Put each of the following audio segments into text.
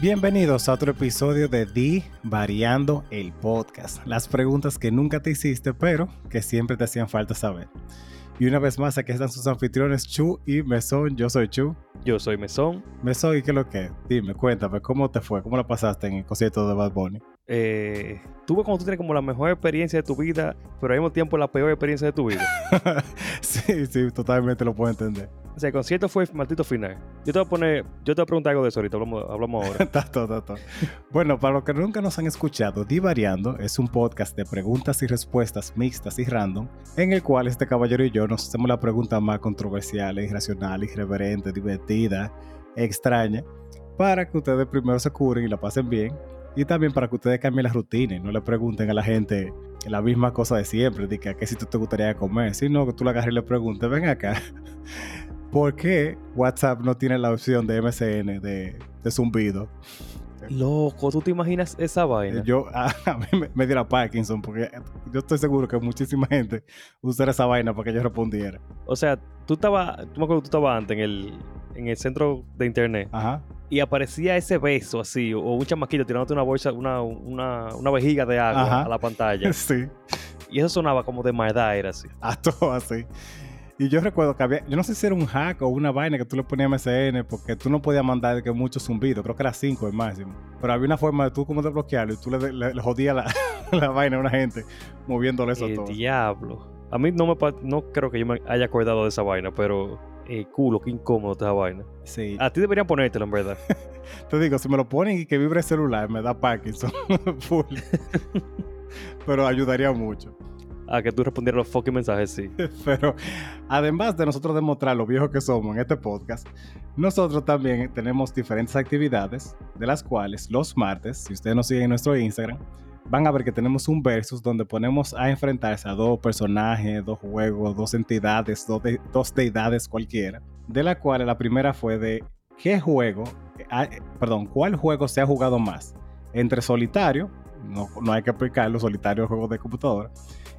Bienvenidos a otro episodio de Di Variando el Podcast. Las preguntas que nunca te hiciste, pero que siempre te hacían falta saber. Y una vez más, aquí están sus anfitriones Chu y Mesón. Yo soy Chu. Yo soy Mesón. Mesón, ¿y qué es lo que? Dime, cuéntame, ¿cómo te fue? ¿Cómo la pasaste en el concierto de Bad Bunny? Eh, tuve como tú tienes como la mejor experiencia de tu vida, pero al mismo tiempo la peor experiencia de tu vida. sí, sí, totalmente lo puedo entender. O sea, el concierto fue maldito final. Yo te voy a poner, yo te voy a preguntar algo de eso ahorita, hablamos, hablamos ahora. Bueno, para los que nunca nos han escuchado, Divariando es un podcast de preguntas y respuestas mixtas y random, en el cual este caballero y yo nos hacemos la pregunta más controversial, irracional, irreverente, divertida, extraña, para que ustedes primero se curen y la pasen bien, y también para que ustedes cambien la rutina y no le pregunten a la gente la misma cosa de siempre, de que a qué si tú te gustaría comer, sino que tú la agarres y le preguntes, ven acá, ¿por qué WhatsApp no tiene la opción de MSN de, de zumbido? Loco, ¿tú te imaginas esa vaina? Yo, a, a mí me, me diera Parkinson porque yo estoy seguro que muchísima gente usara esa vaina para que yo respondiera. O sea, tú estabas, tú me acuerdo que tú estabas antes en el, en el centro de internet Ajá. y aparecía ese beso así, o un chamaquito tirándote una bolsa, una, una, una vejiga de agua Ajá. a la pantalla. Sí, y eso sonaba como de maldad, era así. a todo así. Y yo recuerdo que había, yo no sé si era un hack o una vaina que tú le ponías MSN porque tú no podías mandar que mucho zumbido, creo que era 5 el máximo. Pero había una forma de tú como de bloquearlo y tú le, le- le jodías la, la vaina a una gente moviéndole eso El todo. diablo. A mí no me no creo que yo me haya acordado de esa vaina, pero eh, culo, qué incómodo esa vaina. Sí. A ti deberían ponértelo, en verdad. Te digo, si me lo ponen y que vibre el celular, me da Parkinson. Full. Pero ayudaría mucho. A que tú respondieras los fucking mensajes, sí. Pero además de nosotros demostrar lo viejos que somos en este podcast, nosotros también tenemos diferentes actividades, de las cuales los martes, si ustedes nos siguen en nuestro Instagram, van a ver que tenemos un versus donde ponemos a enfrentarse a dos personajes, dos juegos, dos entidades, dos, de- dos deidades cualquiera, de la cual la primera fue de qué juego, ah, eh, perdón, cuál juego se ha jugado más entre solitario, no, no hay que explicarlo, solitario es juego de computadora,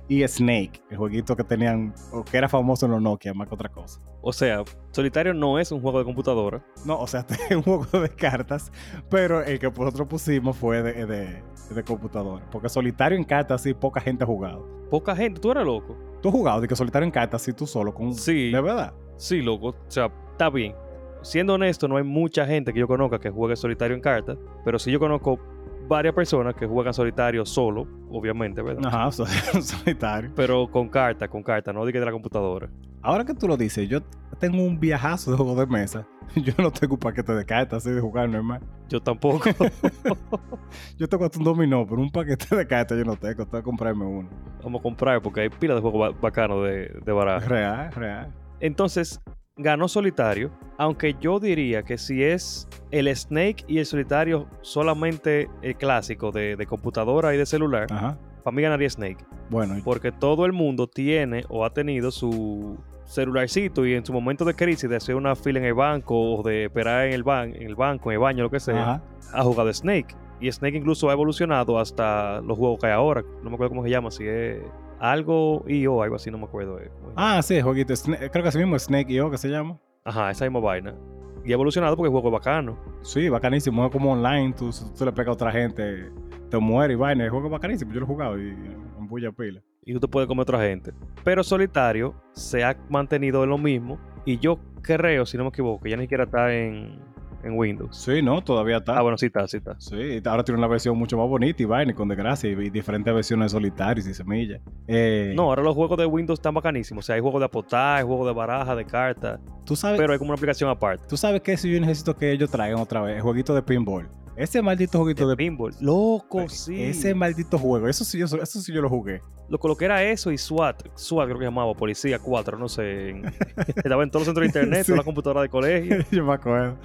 y Snake, el jueguito que tenían, o que era famoso en los Nokia, más que otra cosa. O sea, Solitario no es un juego de computadora. No, o sea, es un juego de cartas, pero el que nosotros pusimos fue de, de, de computadora. Porque solitario en cartas, sí, poca gente ha jugado. Poca gente, tú eres loco. ¿Tú has jugado de que solitario en cartas, sí, tú solo, con... Sí. De verdad. Sí, loco. O sea, está bien. Siendo honesto, no hay mucha gente que yo conozca que juegue solitario en cartas, pero sí yo conozco varias personas que juegan solitario solo, obviamente, ¿verdad? Ajá, so- solitario. Pero con carta, con carta, no de que de la computadora. Ahora que tú lo dices, yo tengo un viajazo de juego de mesa. Yo no tengo un paquete de cartas así de jugar normal. Yo tampoco. Yo tengo hasta un dominó, pero un paquete de cartas yo no tengo. Tengo que comprarme uno. Vamos a comprar porque hay pilas de juegos ba- bacanos de, de baraja. Real, real. Entonces, ganó solitario, aunque yo diría que si es el Snake y el solitario solamente el clásico de, de computadora y de celular, Ajá. para mí ganaría Snake. Bueno, Porque todo el mundo tiene o ha tenido su celularcito y en su momento de crisis de hacer una fila en el banco o de esperar en el, ban en el banco, en el baño, lo que sea, Ajá. ha jugado Snake. Y Snake incluso ha evolucionado hasta los juegos que hay ahora. No me acuerdo cómo se llama, si es algo y o algo así, no me acuerdo. eh. Ah, sí, jueguito. Creo que así mismo Snake y yo, que se llama. Ajá, esa misma vaina. Y ha evolucionado porque el juego es bacano. Sí, bacanísimo. Es como online. Tú, tú le pegas a otra gente, te muere y vaina. El juego es bacanísimo. Yo lo he jugado y en bulla pila. Y tú te puedes comer a otra gente. Pero solitario se ha mantenido en lo mismo. Y yo creo, si no me equivoco, ya ni siquiera está en, en Windows. Sí, no, todavía está. Ah, bueno, sí está, sí está. Sí, ahora tiene una versión mucho más bonita y vaina, y con desgracia, y, y diferentes versiones de solitarios y semillas. Eh, No, ahora los juegos de Windows están bacanísimos. O sea, hay juegos de apostar, hay juegos de baraja, de cartas. tú sabes, Pero hay como una aplicación aparte. tú sabes que si yo necesito que ellos traigan otra vez el jueguito de pinball. Ese maldito jueguito De de, pinball. Loco, sí. Ese maldito juego, eso sí, yo, eso sí yo lo jugué. Lo coloqué era eso y SWAT. SWAT creo que llamaba. Policía 4, no sé. en- Estaba en todos los centros de internet, Sí. todas las computadoras de colegio. yo me acuerdo.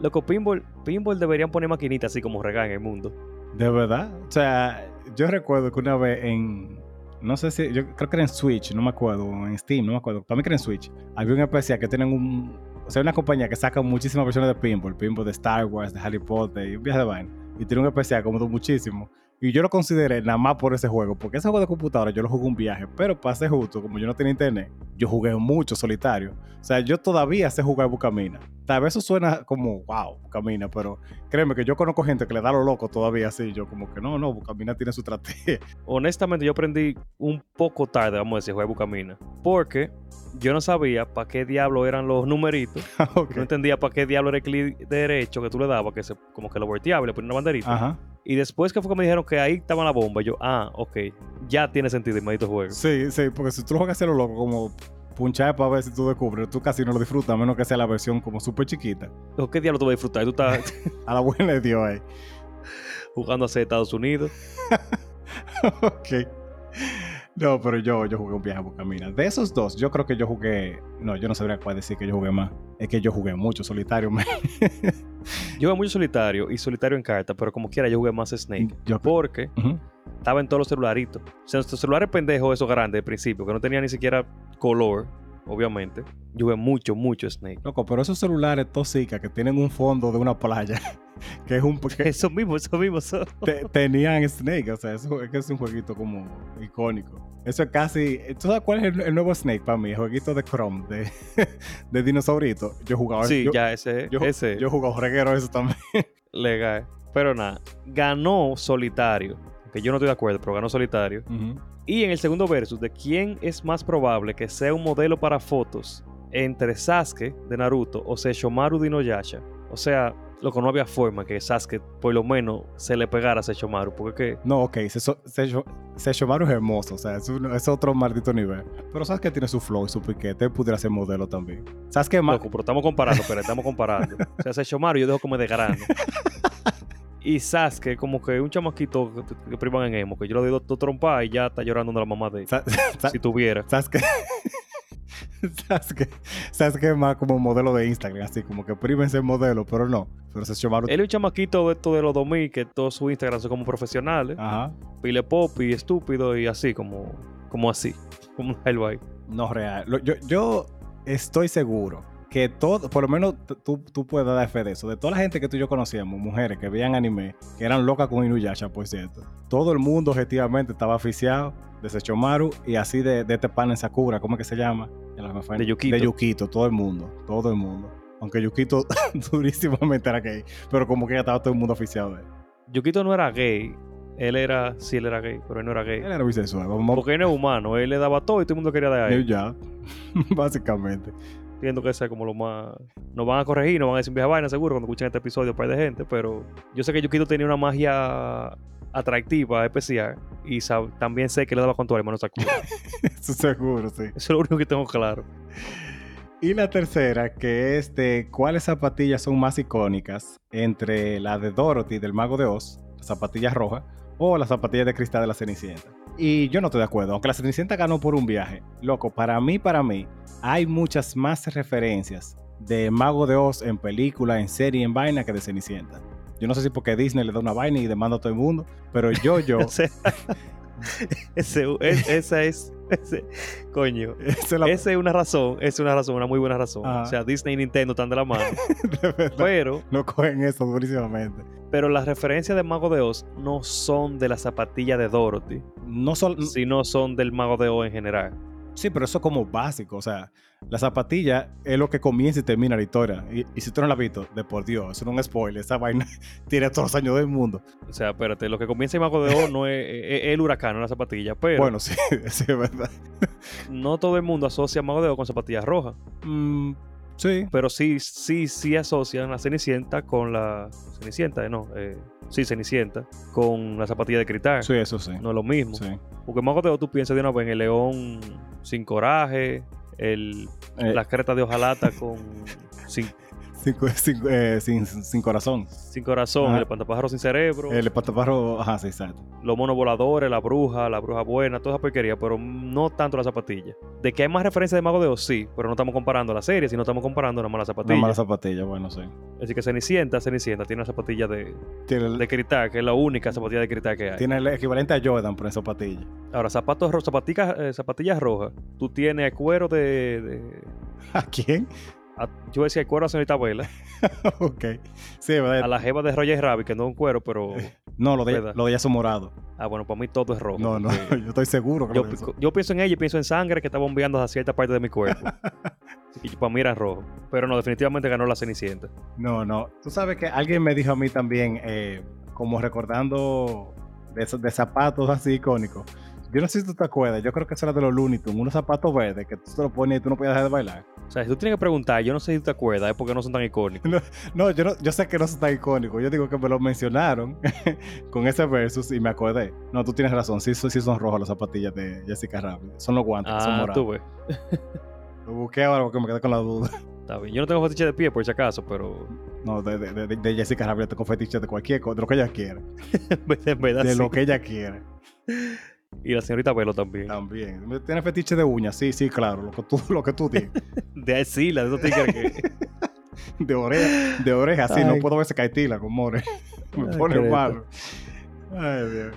Loco, pinball, pinball deberían poner maquinitas así como regan en el mundo. De verdad. O sea, yo recuerdo que una vez en. No sé si. Yo creo que era en Switch, no me acuerdo. o En Steam, no me acuerdo. Para mí que era en Switch. Había un especial que tienen un. O sea, una compañía que saca muchísimas versiones de pinball. Pinball de Star Wars, de Harry Potter y un viaje de vaina. Y tiene un especial como muchísimo. Y yo lo consideré nada más por ese juego, porque ese juego de computadora yo lo jugué un viaje, pero pasé justo, como yo no tenía internet, yo jugué mucho solitario. O sea, yo todavía sé jugar Bucamina. Tal vez eso suena como, wow, Bucamina, pero créeme que yo conozco gente que le da lo loco todavía así. Yo como que no, no, Bucamina tiene su estrategia. Honestamente, yo aprendí un poco tarde, vamos a decir, jugar Bucamina. Porque yo no sabía para qué diablo eran los numeritos. Ok. No entendía para qué diablo era el clic derecho que tú le dabas, que se, como que lo volteaba y le ponía una banderita. Ajá. Y después que fue que me dijeron que ahí estaba la bomba, yo, ah, ok, ya tiene sentido el maldito juego. Sí, sí, porque si tú lo juegas a lo loco, como punchar para ver si tú descubres, tú casi no lo disfrutas, a menos que sea la versión como súper chiquita. ¿Qué diablo tú vas a disfrutar? Tú estás A la buena de Dios ahí. jugando hacia Estados Unidos. ok. No, pero yo, yo jugué un viaje a Bucamina. De esos dos, yo creo que yo jugué. No, yo no sabría cuál decir que yo jugué más. Es que yo jugué mucho solitario. man. Yo jugué mucho solitario y solitario en carta, pero como quiera yo jugué más Snake. Yo- Porque estaba en todos los celularitos. O sea, nuestros celulares pendejos, esos grandes de principio, que no tenía ni siquiera color, obviamente. Yo jugué mucho, mucho Snake. Loco, pero esos celulares tosicas que tienen un fondo de una playa, que es un. que Eso mismo, eso mismo. Te- tenían Snake, o sea, eso es que es un jueguito como icónico. Eso es casi. ¿Tú sabes cuál es el, el nuevo Snake para mí? El jueguito de Chrome, de, de dinosaurito. Yo jugaba. Sí, yo, ya ese, yo, ese yo jugaba reguero eso también. legal. Pero nada, ganó solitario. Que yo no estoy de acuerdo, pero ganó solitario. Y en el segundo versus, de quién es más probable que sea un modelo para fotos entre Sasuke de Naruto o Sesshomaru de Inuyasha. O sea, loco, no había forma que Sasuke por lo menos se le pegara a Sesshomaru. Porque que No, ok, Sesshomaru es hermoso, o sea, es, un- es otro maldito nivel. Pero sabes que tiene su flow y su piquete, pudiera ser modelo también. ¿Sabes qué más? Loco, pero estamos comparando, pero estamos comparando. O sea, Sesshomaru yo dejo como de grano. Y Sasuke, como que un chamaquito que, privan en emo, que yo le doy dos, dos trompas y ya está llorando de la mamá de él. Sa- Si tuviera. ¿Sabes qué? ¿Sabes qué más como modelo de Instagram? Así como que priven ser modelo, pero no. Pero Sesshomaru... Él es un chamaquito de esto de los 2000, que todos sus Instagram son como profesionales. Ajá. Pile pop y estúpido y así, como, como así. Como algo ahí. No real. Yo, yo estoy seguro que todo, por lo menos tú, tú puedes dar fe de eso. De toda la gente que tú y yo conocíamos, mujeres que veían anime, que eran locas con Inuyasha, por cierto. Todo el mundo objetivamente estaba aficiado de Sechomaru y así de, de este pan en Sakura, ¿cómo es que se llama? Fue- De Yukito. De Yukito, todo el mundo, todo el mundo. Aunque Yukito durísimamente era gay, pero como que ya estaba todo el mundo oficiado de él. Yukito no era gay. Él era, sí, él era gay, pero él no era gay. Él era bisexual, vamos Porque él no es humano. Él le daba todo y todo el mundo quería dar a él. ya, básicamente. Entiendo que es como lo más. Nos van a corregir, nos van a decir vieja vaina seguro cuando escuchen este episodio un par de gente, pero yo sé que Yukito tenía una magia atractiva, especial, y también sé que le daba con el hermano Sakura. Eso seguro, sí. Eso es lo único que tengo claro. Y la tercera, que es de cuáles zapatillas son más icónicas entre la de Dorothy del Mago de Oz, las zapatillas rojas, o las zapatillas de cristal de la Cenicienta. Y yo no estoy de acuerdo, aunque la Cenicienta ganó por un viaje. Loco, para mí, para mí, hay muchas más referencias de Mago de Oz en película, en serie, en vaina que de Cenicienta. Yo no sé si porque Disney le da una vaina y demanda a todo el mundo, pero yo, yo, es- esa es. ese- coño. esa es la Esa es una razón, es una razón, una muy buena razón. Ajá. O sea, Disney y Nintendo están de la mano. de pero, no cogen eso durísimamente. pero las referencias de Mago de Oz no son de la zapatilla de Dorothy, No sino son del Mago de Oz en general. Sí, pero eso es como básico. O sea, la zapatilla es lo que comienza y termina la historia. Y, y si tú no la has visto, de por Dios, eso no es un spoiler. Esa vaina tiene todos los años del mundo. O sea, espérate, lo que comienza en Mago de Oz no es, es- es el huracán, no la zapatilla. Pero Bueno, sí, sí, es verdad. no todo el mundo asocia Mago de Oz con zapatillas rojas. Mm, sí. Pero sí, sí, sí asocian la Cenicienta con la. Cenicienta, eh, no. Eh, sí, Cenicienta. Con la zapatilla de cristal. Sí, eso sí. No es lo mismo. Sí. Porque de Oz tú piensas de una vez en el león sin coraje, el, Eh, la creta de hojalata con sin, sin, sin- eh, sin- sin corazón. sin corazón, Ajá. el espantapájaro sin cerebro, El espataparro, ajá, sí, exacto. los monos voladores, la bruja, la bruja buena, toda esa porquería, pero no tanto la zapatilla. De que hay más referencias de Mago de Oz, sí, pero no estamos comparando la serie, sino estamos comparando nada más la Una zapatilla. mala zapatilla, bueno, sí. Así que Cenicienta, Cenicienta, tiene una zapatilla de, Tiene el, de cristal, que es la única zapatilla de cristal que hay. tiene el equivalente a Jordan por esa zapatilla. Ahora, zapatos rojos, zapatillas, eh, zapatillas rojas, tú tienes cuero de... de- ¿A quién? A- yo decía cuero a señorita abuela, ok. Sí, ¿verdad? a la jeva de Roger Rabbit, que no es un cuero, pero No, lo de, lo de ella son morados. Ah, bueno, para mí todo es rojo. No, no, yo estoy seguro que Yo, lo yo pienso en ella y pienso en sangre que está bombeando hacia cierta parte de mi cuerpo. y para mí era rojo. Pero no, definitivamente ganó la Cenicienta. No, no. Tú sabes que alguien me dijo a mí también, eh, como recordando de zapatos así icónicos. Yo no sé si tú te acuerdas, yo creo que eso era de los Looney Tunes, unos zapatos verdes que tú te los pones y tú no podías dejar de bailar. O sea, si tú tienes que preguntar, yo no sé si tú te acuerdas, es porque no son tan icónicos. No, yo, no, yo sé que no son tan icónicos. Yo digo que me lo mencionaron con ese versus y me acordé. No, tú tienes razón. Sí, son- sí son rojos las zapatillas de Jessica Rabbit. Son los guantes, que son Ah, morados. tú ves. Lo busqué ahora porque me quedé con la duda. Está bien. Yo no tengo fetiche de pie por si acaso, pero No, de, de, de- de Jessica Rabbit tengo fetiche de cualquier cosa, de lo que ella quiera. en verdad De sí. lo que ella quiera. Y la señorita Velo también. También. Tiene fetiche de uñas, sí, sí, claro. Lo que tú, lo que tú dices. De ahí sí, la de esos tigres que... De oreja, de oreja, sí. No puedo ver ese caitila con more. Me Ay, pone malo. Ay, Dios.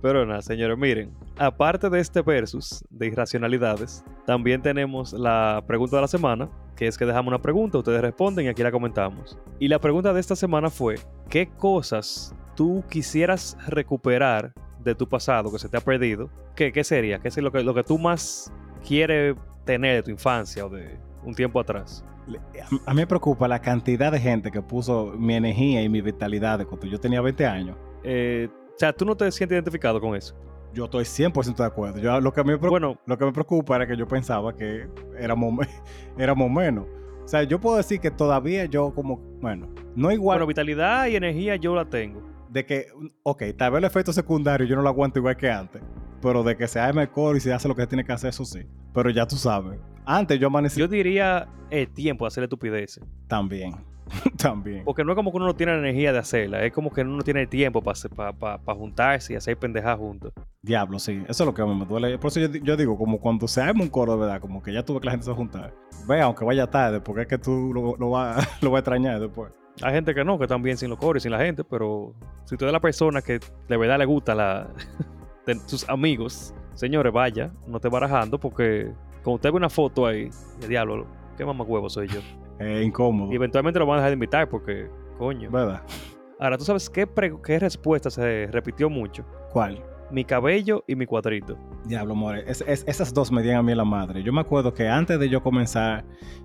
Pero nada, señores, miren. Aparte de este versus de irracionalidades, también tenemos la pregunta de la semana, que es que dejamos una pregunta, ustedes responden y aquí la comentamos. Y la pregunta de esta semana fue, ¿qué cosas tú quisieras recuperar de tu pasado que se te ha perdido? ¿Qué, qué sería? ¿Qué es lo que, lo que tú más quieres tener de tu infancia o de un tiempo atrás? A, a mí me preocupa la cantidad de gente que puso mi energía y mi vitalidad de cuando yo tenía 20 años. Eh, o sea, ¿tú no te sientes identificado con eso? Yo estoy 100% de acuerdo. Yo, lo, que me preocupa, Bueno, lo que me preocupa era que yo pensaba que éramos, éramos menos. O sea, yo puedo decir que todavía yo como, bueno, no igual bueno, vitalidad y energía yo la tengo. De que, ok, tal vez el efecto secundario yo no lo aguanto igual que antes, pero de que se haga mejor y se hace lo que tiene que hacer, eso sí. Pero ya tú sabes, antes yo amanecí Yo diría el tiempo de hacer estupideces. también, también. Porque no es como que uno no tiene la energía de hacerla, es como que uno no tiene el tiempo para juntarse y hacer pendejadas juntos. Diablo, sí, eso es lo que a mí me duele. Por eso yo, di- yo digo, como cuando se arma un coro de verdad, como que ya tuve que la gente se va a juntar. Ve, aunque vaya tarde, porque es que tú lo, lo vas lo vas a extrañar después. Hay gente que no, que están bien sin los coros y sin la gente, pero si tú eres la persona que de verdad le gusta la de tus amigos, señores, vaya, no te barajando porque cuando usted ve una foto ahí, el diablo, qué mamacuevo soy yo. Incómodo, Y eventualmente lo van a dejar de invitar porque, coño. ¿verdad? Ahora, ¿tú sabes qué, pre- qué respuesta se repitió mucho? ¿Cuál? Mi cabello y mi cuadrito. Diablo, more. Es- es- esas dos me dieron a mí la madre. Yo me acuerdo que antes de yo comenzar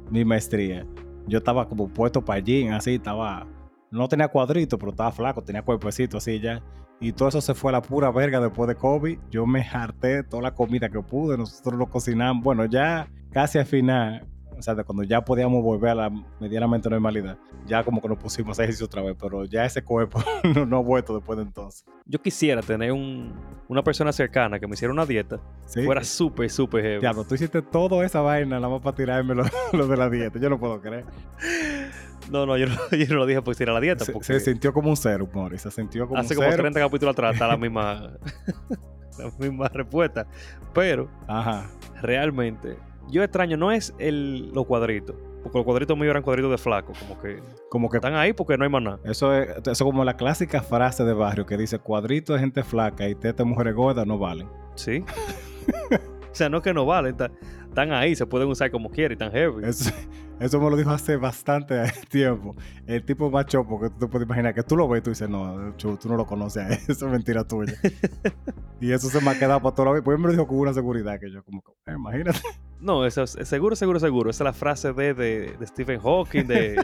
mi maestría, yo estaba como puesto para allí, así, estaba. No tenía cuadrito, pero estaba flaco, tenía cuerpecito así ya. Y todo eso se fue a la pura verga después de COVID. Yo me harté toda la comida que pude, nosotros lo cocinamos. Bueno, ya casi al final, o sea, de cuando ya podíamos volver a la medianamente normalidad, ya como que nos pusimos a ejercicio otra vez, pero ya ese cuerpo no, no ha vuelto después de entonces. Yo quisiera tener un, una persona cercana que me hiciera una dieta. ¿Sí? Fuera súper, súper heavy. Diablo, tú hiciste toda esa vaina nada más para tirarme lo, lo de la dieta. Yo no puedo creer. No, no, yo no, yo no lo dije por ir a la dieta. Se, porque se sintió como un cero, Mori. Se sintió como hace un como cero. 30 capítulos atrás está la misma, la misma respuesta. Pero Ajá. realmente, yo extraño, no es el, los cuadritos. Porque los cuadritos míos eran cuadritos de flaco. Como que Como que están ahí porque no hay más nada. eso es, eso es como la clásica frase de barrio que dice cuadrito de gente flaca y teta mujeres gordas no valen. Sí. o sea, no es que no valen. está- Están ahí, se pueden usar como quieran y están heavy. Eso, eso me lo dijo hace bastante tiempo. El tipo más chopo que tú te puedes imaginar, que tú lo ves y tú dices, no, chu, tú no lo conoces, eso es mentira tuya. y eso se me ha quedado para toda la vida. Pues él me lo dijo con una seguridad que yo como, eh, imagínate. No, eso es seguro, seguro, seguro. Esa es la frase de, de, de Stephen Hawking, de...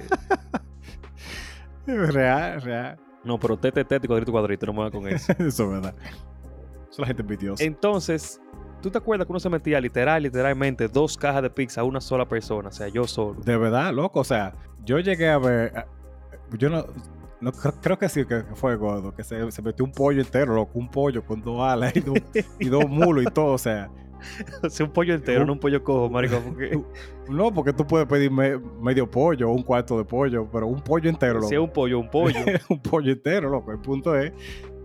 real, real. No, pero tete, tete, cuadrito, cuadrito, no me va con eso. Eso es verdad. Eso es la gente envidiosa. Entonces, ¿tú te acuerdas que uno se metía literal, literalmente dos cajas de pizza a una sola persona? O sea, yo solo. De verdad, loco. O sea, yo llegué a ver. ah, Yo no. no creo, que sí que fue gordo. Que se, se metió un pollo entero, loco. Un pollo con dos alas y dos, y dos mulos y todo. O sea, O sea, un pollo entero, no un pollo cojo, marico. Porque no, porque tú puedes pedir me- medio pollo o un cuarto de pollo, pero un pollo entero, loco. si es un pollo, un pollo. un pollo entero, loco. El punto es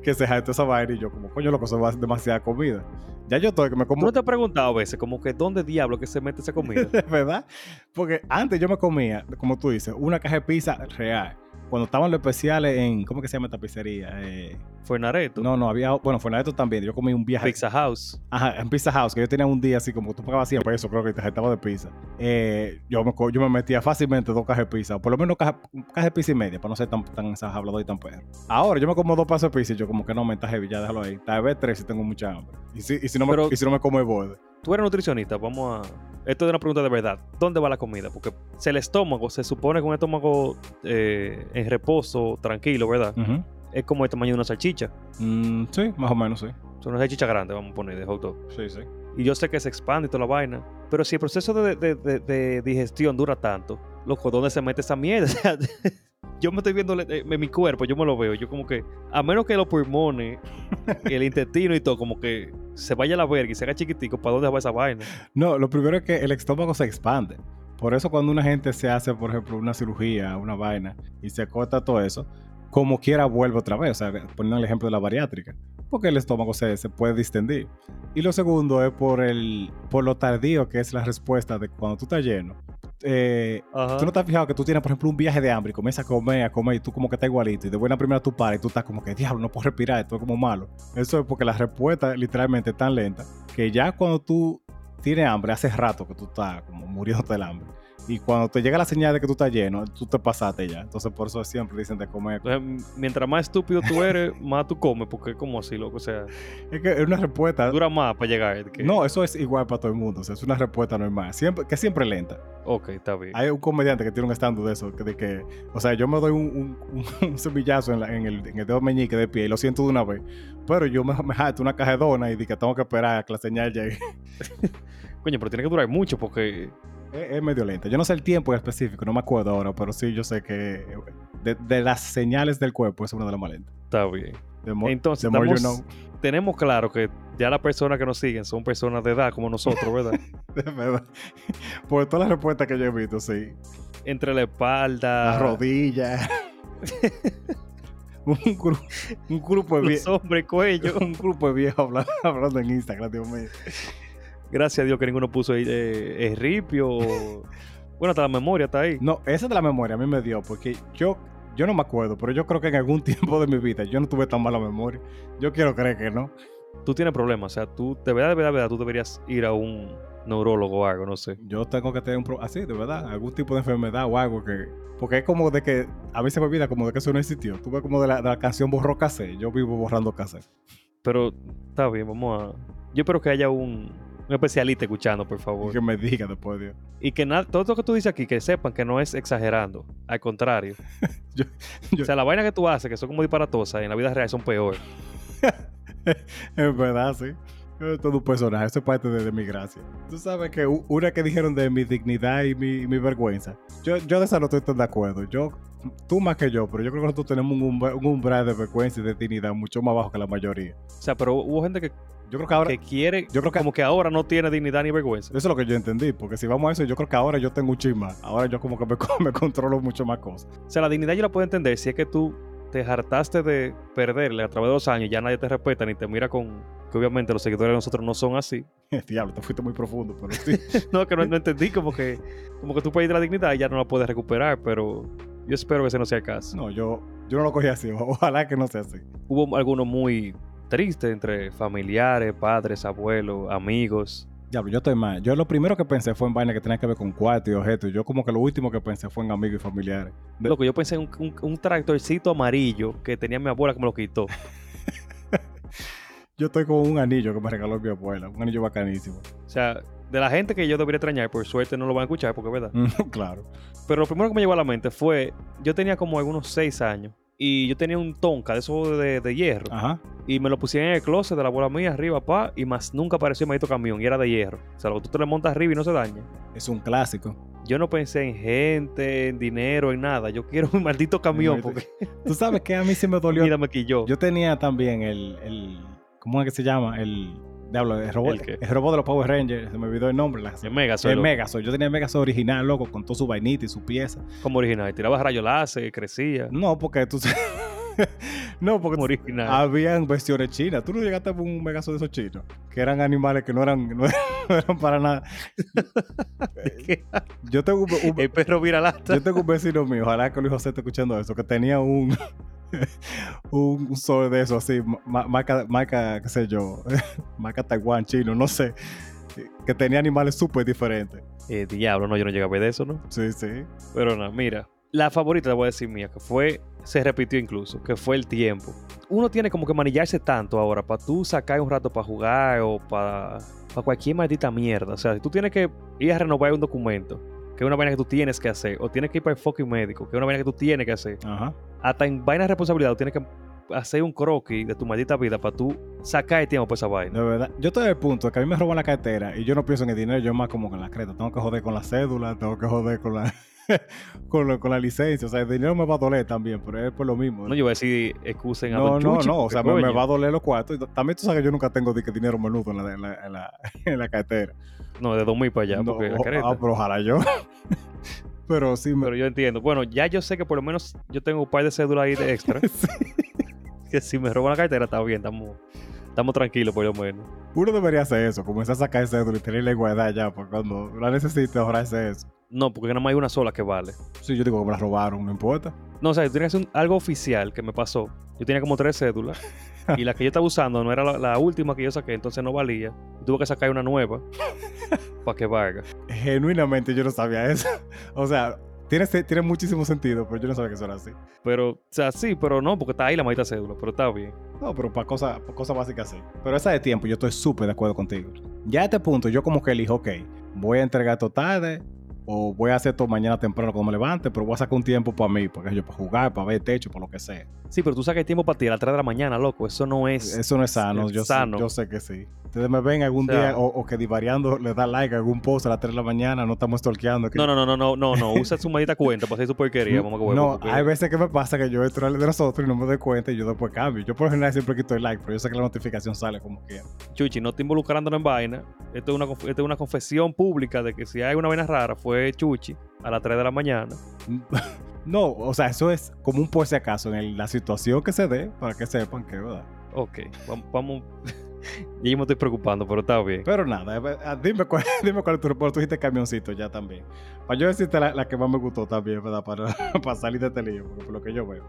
que se jacta esa vaina y yo, como coño, loco, eso va a ser demasiada comida. Ya yo estoy que me ¿Tú como. no te has preguntado a veces como que dónde diablo que se mete esa comida? ¿Verdad? Porque antes yo me comía, como tú dices, una caja de pizza real. Cuando estaban los especiales en, ¿cómo que se llama esta pizzería? Eh, no, no, había, bueno, fue Nareto también. Yo comí un viaje. Pizza House. Ajá, en Pizza House, que yo tenía un día así como tú pagabas 100 pesos, creo que te estaba de pizza. Eh, yo, me, yo me metía fácilmente dos cajas de pizza, o por lo menos caja, caja de pizza y media, para no ser tan, tan y tan perro. Ahora, yo me como dos pasos de pizza y yo como que no, me está heavy, ya déjalo ahí. Tal vez tres si tengo mucha hambre. Y si, y si, no, me, Pero- y si no me como el borde. Tú eres nutricionista, vamos a... Esto es una pregunta de verdad. ¿Dónde va la comida? Porque si el estómago se supone que un estómago eh, en reposo, tranquilo, ¿verdad? Es como el tamaño de una salchicha. Mm, sí, más o menos, sí. Son una salchicha grande, vamos a poner, de hot dog. Sí, sí. Y yo sé que se expande y toda la vaina. Pero si el proceso de, de- de- de digestión dura tanto, loco, ¿dónde se mete esa mierda? O sea, yo me estoy viendo eh, en mi cuerpo, yo me lo veo. Yo como que, a menos que los pulmones, el intestino y todo, como que se vaya a la verga y se haga chiquitico, ¿para dónde va esa vaina? No, lo primero es que el estómago se expande. Por eso cuando una gente se hace, por ejemplo, una cirugía, una vaina, y se corta todo eso, como quiera vuelve otra vez. O sea, poniendo el ejemplo de la bariátrica. Porque el estómago se, se puede distendir. Y lo segundo es por, el, por lo tardío que es la respuesta de cuando tú estás lleno. Eh. ¿Tú no te has fijado que tú tienes, por ejemplo, un viaje de hambre y comienzas a comer, a comer y tú como que estás igualito y de buena primera tú paras y tú estás como que, diablo, no puedo respirar, esto es como malo? Eso es porque la respuesta literalmente es tan lenta que ya cuando tú tienes hambre, hace rato que tú estás como muriéndote del hambre. Y cuando te llega la señal de que tú estás lleno, tú te pasaste ya. Entonces por eso siempre dicen de comer. Entonces, mientras más estúpido tú eres, más tú comes, porque es como así, loco. O sea, Es que es una respuesta... dura más para llegar. que- No, eso es igual para todo el mundo. O sea, es una respuesta normal. Siempre, que siempre lenta. Ok, está bien. Hay un comediante que tiene un stand de eso, que, de que, o sea, yo me doy un, un, un cebillazo en, la- en el, en el dedo meñique de pie y lo siento de una vez, pero yo me, me jalo una caja de dona y di que tengo que esperar a que la señal llegue. Coño, pero tiene que durar mucho porque es, es medio lenta. Yo no sé el tiempo en específico, no me acuerdo ahora, pero sí yo sé que de, de las señales del cuerpo es una de las más lentas. está bien. The more, Entonces, the more you estamos- know. Tenemos claro que ya las personas que nos siguen son personas de edad como nosotros, ¿verdad? De verdad. Por todas las respuestas que yo he visto, sí. Entre la espalda, Las rodillas. un, gru- un grupo de los viejos. hombres, cuello. Un grupo de viejos hablando, hablando en Instagram, Dios mío. Gracias a Dios que ninguno puso ahí eh, ripio. Bueno, hasta la memoria está ahí. No, esa de la memoria a mí me dio, porque yo, yo no me acuerdo, pero yo creo que en algún tiempo de mi vida yo no tuve tan mala memoria. Yo quiero creer que no. Tú tienes problemas, o sea, tú, de verdad, de verdad, de verdad, tú deberías ir a un neurólogo o algo, no sé. Yo tengo que tener un problema, así, de verdad, algún tipo de enfermedad o algo que... Porque es como de que, a mí se me olvida como de que eso no existió. Tú ves como de la, de la canción borró cassette, yo vivo borrando cassette. Pero está bien, vamos a. Yo espero que haya un, un especialista escuchando, por Y favor. que me diga después, Dios. Y que nada, todo lo que tú dices aquí, que sepan que no es exagerando. Al contrario. Yo- yo- O sea, la vaina que tú haces, que son como disparatosas, en la vida real son peor. Es verdad, sí. Todo un personaje, eso es parte de, de mi gracia. Tú sabes que una que dijeron de mi dignidad y mi, y mi vergüenza. Yo, yo de esa no estoy tan de acuerdo. Yo, tú más que yo, pero yo creo que nosotros tenemos un, umbra- un umbral de vergüenza y de dignidad mucho más bajo que la mayoría. O sea, pero hubo gente que, Yo creo que ahora, que quiere, yo creo que como que ahora no tiene dignidad ni vergüenza. eso es lo que yo entendí, porque si vamos a eso, yo creo que ahora yo tengo un chisma. Ahora yo como que me, co- me controlo mucho más cosas. O sea, la dignidad yo la puedo entender si es que tú te hartaste de perderle a través de los años, ya nadie te respeta ni te mira con. Que obviamente los seguidores de nosotros no son así. Diablo, te fuiste muy profundo, pero sí. No, que no, no entendí, como que, como que tú perdiste la dignidad y ya no la puedes recuperar, pero yo espero que ese no sea el caso. No, yo, yo no lo cogí así. Ojalá que no sea así. Hubo algunos muy tristes entre familiares, padres, abuelos, amigos. Diablo, yo estoy mal. Yo lo primero que pensé fue en vaina que tenía que ver con cuarto y objetos. Yo como que lo último que pensé fue en amigos y familiares. Loco, yo pensé en un, un- un tractorcito amarillo que tenía mi abuela que me lo quitó. Yo estoy con un anillo que me regaló mi abuela. Un anillo bacanísimo. O sea, de la gente que yo debería extrañar, por suerte no lo van a escuchar porque es verdad. claro. Pero lo primero que me llegó a la mente fue, yo tenía como algunos seis años y yo tenía un tonka de esos de, de hierro Ajá. y me lo pusieron en el closet de la abuela mía arriba, pa, y más nunca apareció el maldito camión y era de hierro. O sea, lo que tú te le montas arriba y no se daña. Es un clásico. Yo no pensé en gente, en dinero, en nada. Yo quiero un maldito camión porque Tú sabes que a mí sí me dolió. mira, me quilló. Yo tenía también el, el ¿cómo es que se llama? El diablo, el robot, ¿El el robot de los Power Rangers, se me olvidó el nombre. La, El Mega el Megazord. Yo tenía el Megazord original, loco, con toda su vainita y su pieza. como original. Tiraba rayos láser, crecía. No, porque tú no, porque original. habían versiones chinas. Tú no llegaste a un megazo de esos chinos, que eran animales que no eran, no eran, no eran para nada. Yo tengo un, un- El perro viralata. yo tengo un vecino mío, ojalá que Luis José esté escuchando eso, que tenía un, un, un sol de eso así, ma- marca, marca, qué sé yo, marca Taiwán, chino, no sé, que tenía animales súper diferentes. Eh, diablo, no, yo no llegué a ver de eso, ¿no? Sí, sí. Pero no, mira. La favorita, te voy a decir mía, que fue, se repitió incluso, que fue el tiempo. Uno tiene como que manillarse tanto ahora para tú sacar un rato para jugar o para cualquier maldita mierda. O sea, si tú tienes que ir a renovar un documento, que es una vaina que tú tienes que hacer, o tienes que ir para el fucking médico, que es una vaina que tú tienes que hacer, Ajá. hasta en vaina de responsabilidad, tú tienes que hacer un croquis de tu maldita vida para tú sacar el tiempo para esa vaina. De verdad, yo estoy al punto de que a mí me roban la cartera y yo no pienso en el dinero, yo más como con la creta. Tengo que joder con la cédula, tengo que joder con la, con, la- con la licencia. O sea, el dinero me va a doler también, pero es por lo mismo. No, yo voy a decir excusen a no, Don no, Chuchi, no, o sea, me, va a doler los cuartos. También tú sabes que yo nunca tengo dinero menudo en la, en la, en la, en la cartera. No, de 2000 para allá, No, porque la ah, pero ojalá yo. pero sí, me, Pero yo entiendo. Bueno, ya yo sé que por lo menos yo tengo un par de cédulas ahí de extra. Que si me roban la cartera está bien, estamos, estamos tranquilos por lo menos. uno debería hacer eso, comenzar a sacar cédula y tenerla en guardada ya, porque cuando la necesite ahorrarse eso. No, porque nada más hay una sola que vale. Sí, yo digo que me la robaron, no importa. No, o sea, yo tenía que hacer un- algo oficial que me pasó. Yo tenía como tres cédulas. y la que yo estaba usando no era la, la última que yo saqué, entonces no valía. Tuve que sacar una nueva para que valga. Genuinamente yo no sabía eso. O sea, tiene, tiene muchísimo sentido, pero yo no sabía que eso era así. Pero, o sea, sí, pero no, porque está ahí la maldita cédula, pero está bien. No, pero para cosas básicas sí. Pero esa de tiempo, yo estoy súper de acuerdo contigo. Ya a este punto, yo como que elijo, ok, voy a entregar tarde o voy a hacer esto mañana temprano cuando me levante, pero voy a sacar un tiempo para mí, porque yo para jugar, para ver el techo, para lo que sea. Sí, pero tú sacas tiempo para ti a las 3 de la mañana, loco. Eso no es. Eso no es sano, es yo, sé- sano. yo sé que sí. Ustedes me ven algún O sea- día o, o que divariando le da like a algún post a las 3 de la mañana, no estamos que- No, no, no, no, no, no, no. Usa su maldita cuenta para hacer su porquería, que huevo, No, porque- hay veces que me pasa que yo entro de nosotros y no me doy cuenta y yo después cambio. Yo por lo general siempre quito el like, pero yo sé que la notificación sale como quiera. Chuchi, no te involucrándonos en vaina. Esto es, una, esto es una confesión pública de que si hay una vaina rara fue Chuchi a las 3 de la mañana. No, o sea, eso es como un por si acaso en el- la situación que se dé, para que sepan que, ¿verdad? Ok, vam- vamos. ya yo me estoy preocupando, pero está bien. Pero nada, eh, ah, dime cuál, dime cuál es tu reporte. Tú dijiste camioncito ya también. Para yo decirte la, la que más me gustó también, ¿verdad? Para, para salir de este lío, por lo que yo veo.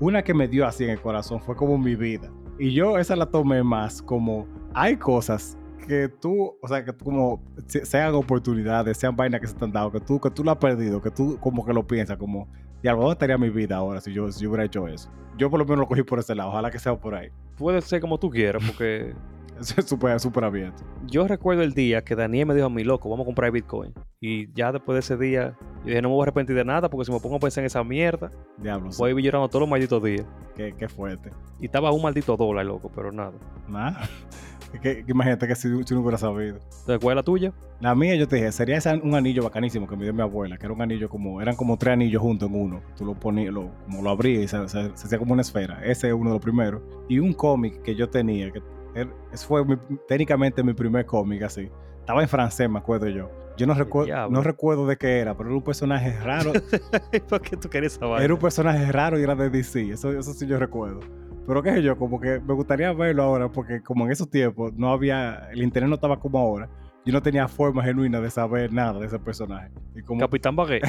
Una que me dio así en el corazón fue como mi vida. Y yo esa la tomé más como, hay cosas que tú, o sea, que tú como se- sean oportunidades, sean vainas que se te han dado, que tú, que tú lo has perdido, que tú como que lo piensas, como, y algo estaría mi vida ahora si yo, si yo hubiera hecho eso. Yo por lo menos lo cogí por ese lado, ojalá que sea por ahí. Puede ser como tú quieras, porque Eso es súper, súper abierto. yo recuerdo el día que Daniel me dijo a mí, loco, vamos a comprar Bitcoin. Y ya después de ese día, yo dije, no me voy a arrepentir de nada, porque si me pongo a pensar en esa mierda, Diablo, voy a ir llorando todos los malditos días. qué, qué fuerte. Y estaba un maldito dólar, loco, pero nada. Nada. Que- que imagínate que si, si no hubiera sabido. Entonces, ¿cuál es la tuya? La mía, yo te dije, sería un anillo bacanísimo que me dio mi abuela, que era un anillo como, eran como tres anillos juntos en uno. Tú lo ponías, lo, como lo abrías y se, se- se hacía como una esfera. Ese es uno de los primeros. Y un cómic que yo tenía, que er- fue mi- técnicamente mi primer cómic así. Estaba en francés, me acuerdo yo. Yo no, recuerdo no recuerdo de qué era, pero era un personaje raro. ¿Por qué tú esa vaina? Era un personaje raro y era de DC. Eso, eso sí yo recuerdo. Pero qué sé yo, como que me gustaría verlo ahora, porque como en esos tiempos no había, el internet no estaba como ahora. Yo no tenía forma genuina de saber nada de ese personaje. Y como, Capitán Baguette.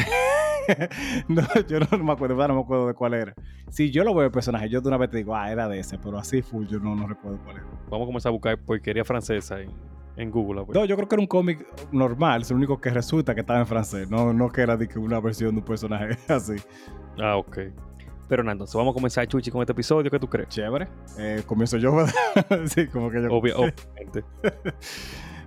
no, yo no me acuerdo, no me acuerdo de cuál era. Si yo lo veo el personaje, yo de una vez te digo, ah, era de ese, pero así full, yo no, no recuerdo cuál era. Vamos a comenzar a buscar porquería francesa en, en Google. pues. No, yo creo que era un cómic normal, es lo único que resulta que estaba en francés, no, no que era de que una versión de un personaje así. Ah, ok. Pero nada, entonces vamos a comenzar, Chuchi, con este episodio. ¿Qué tú crees? Chévere. Eh, comienzo yo, ¿verdad? sí, como que yo. Obvia- obviamente.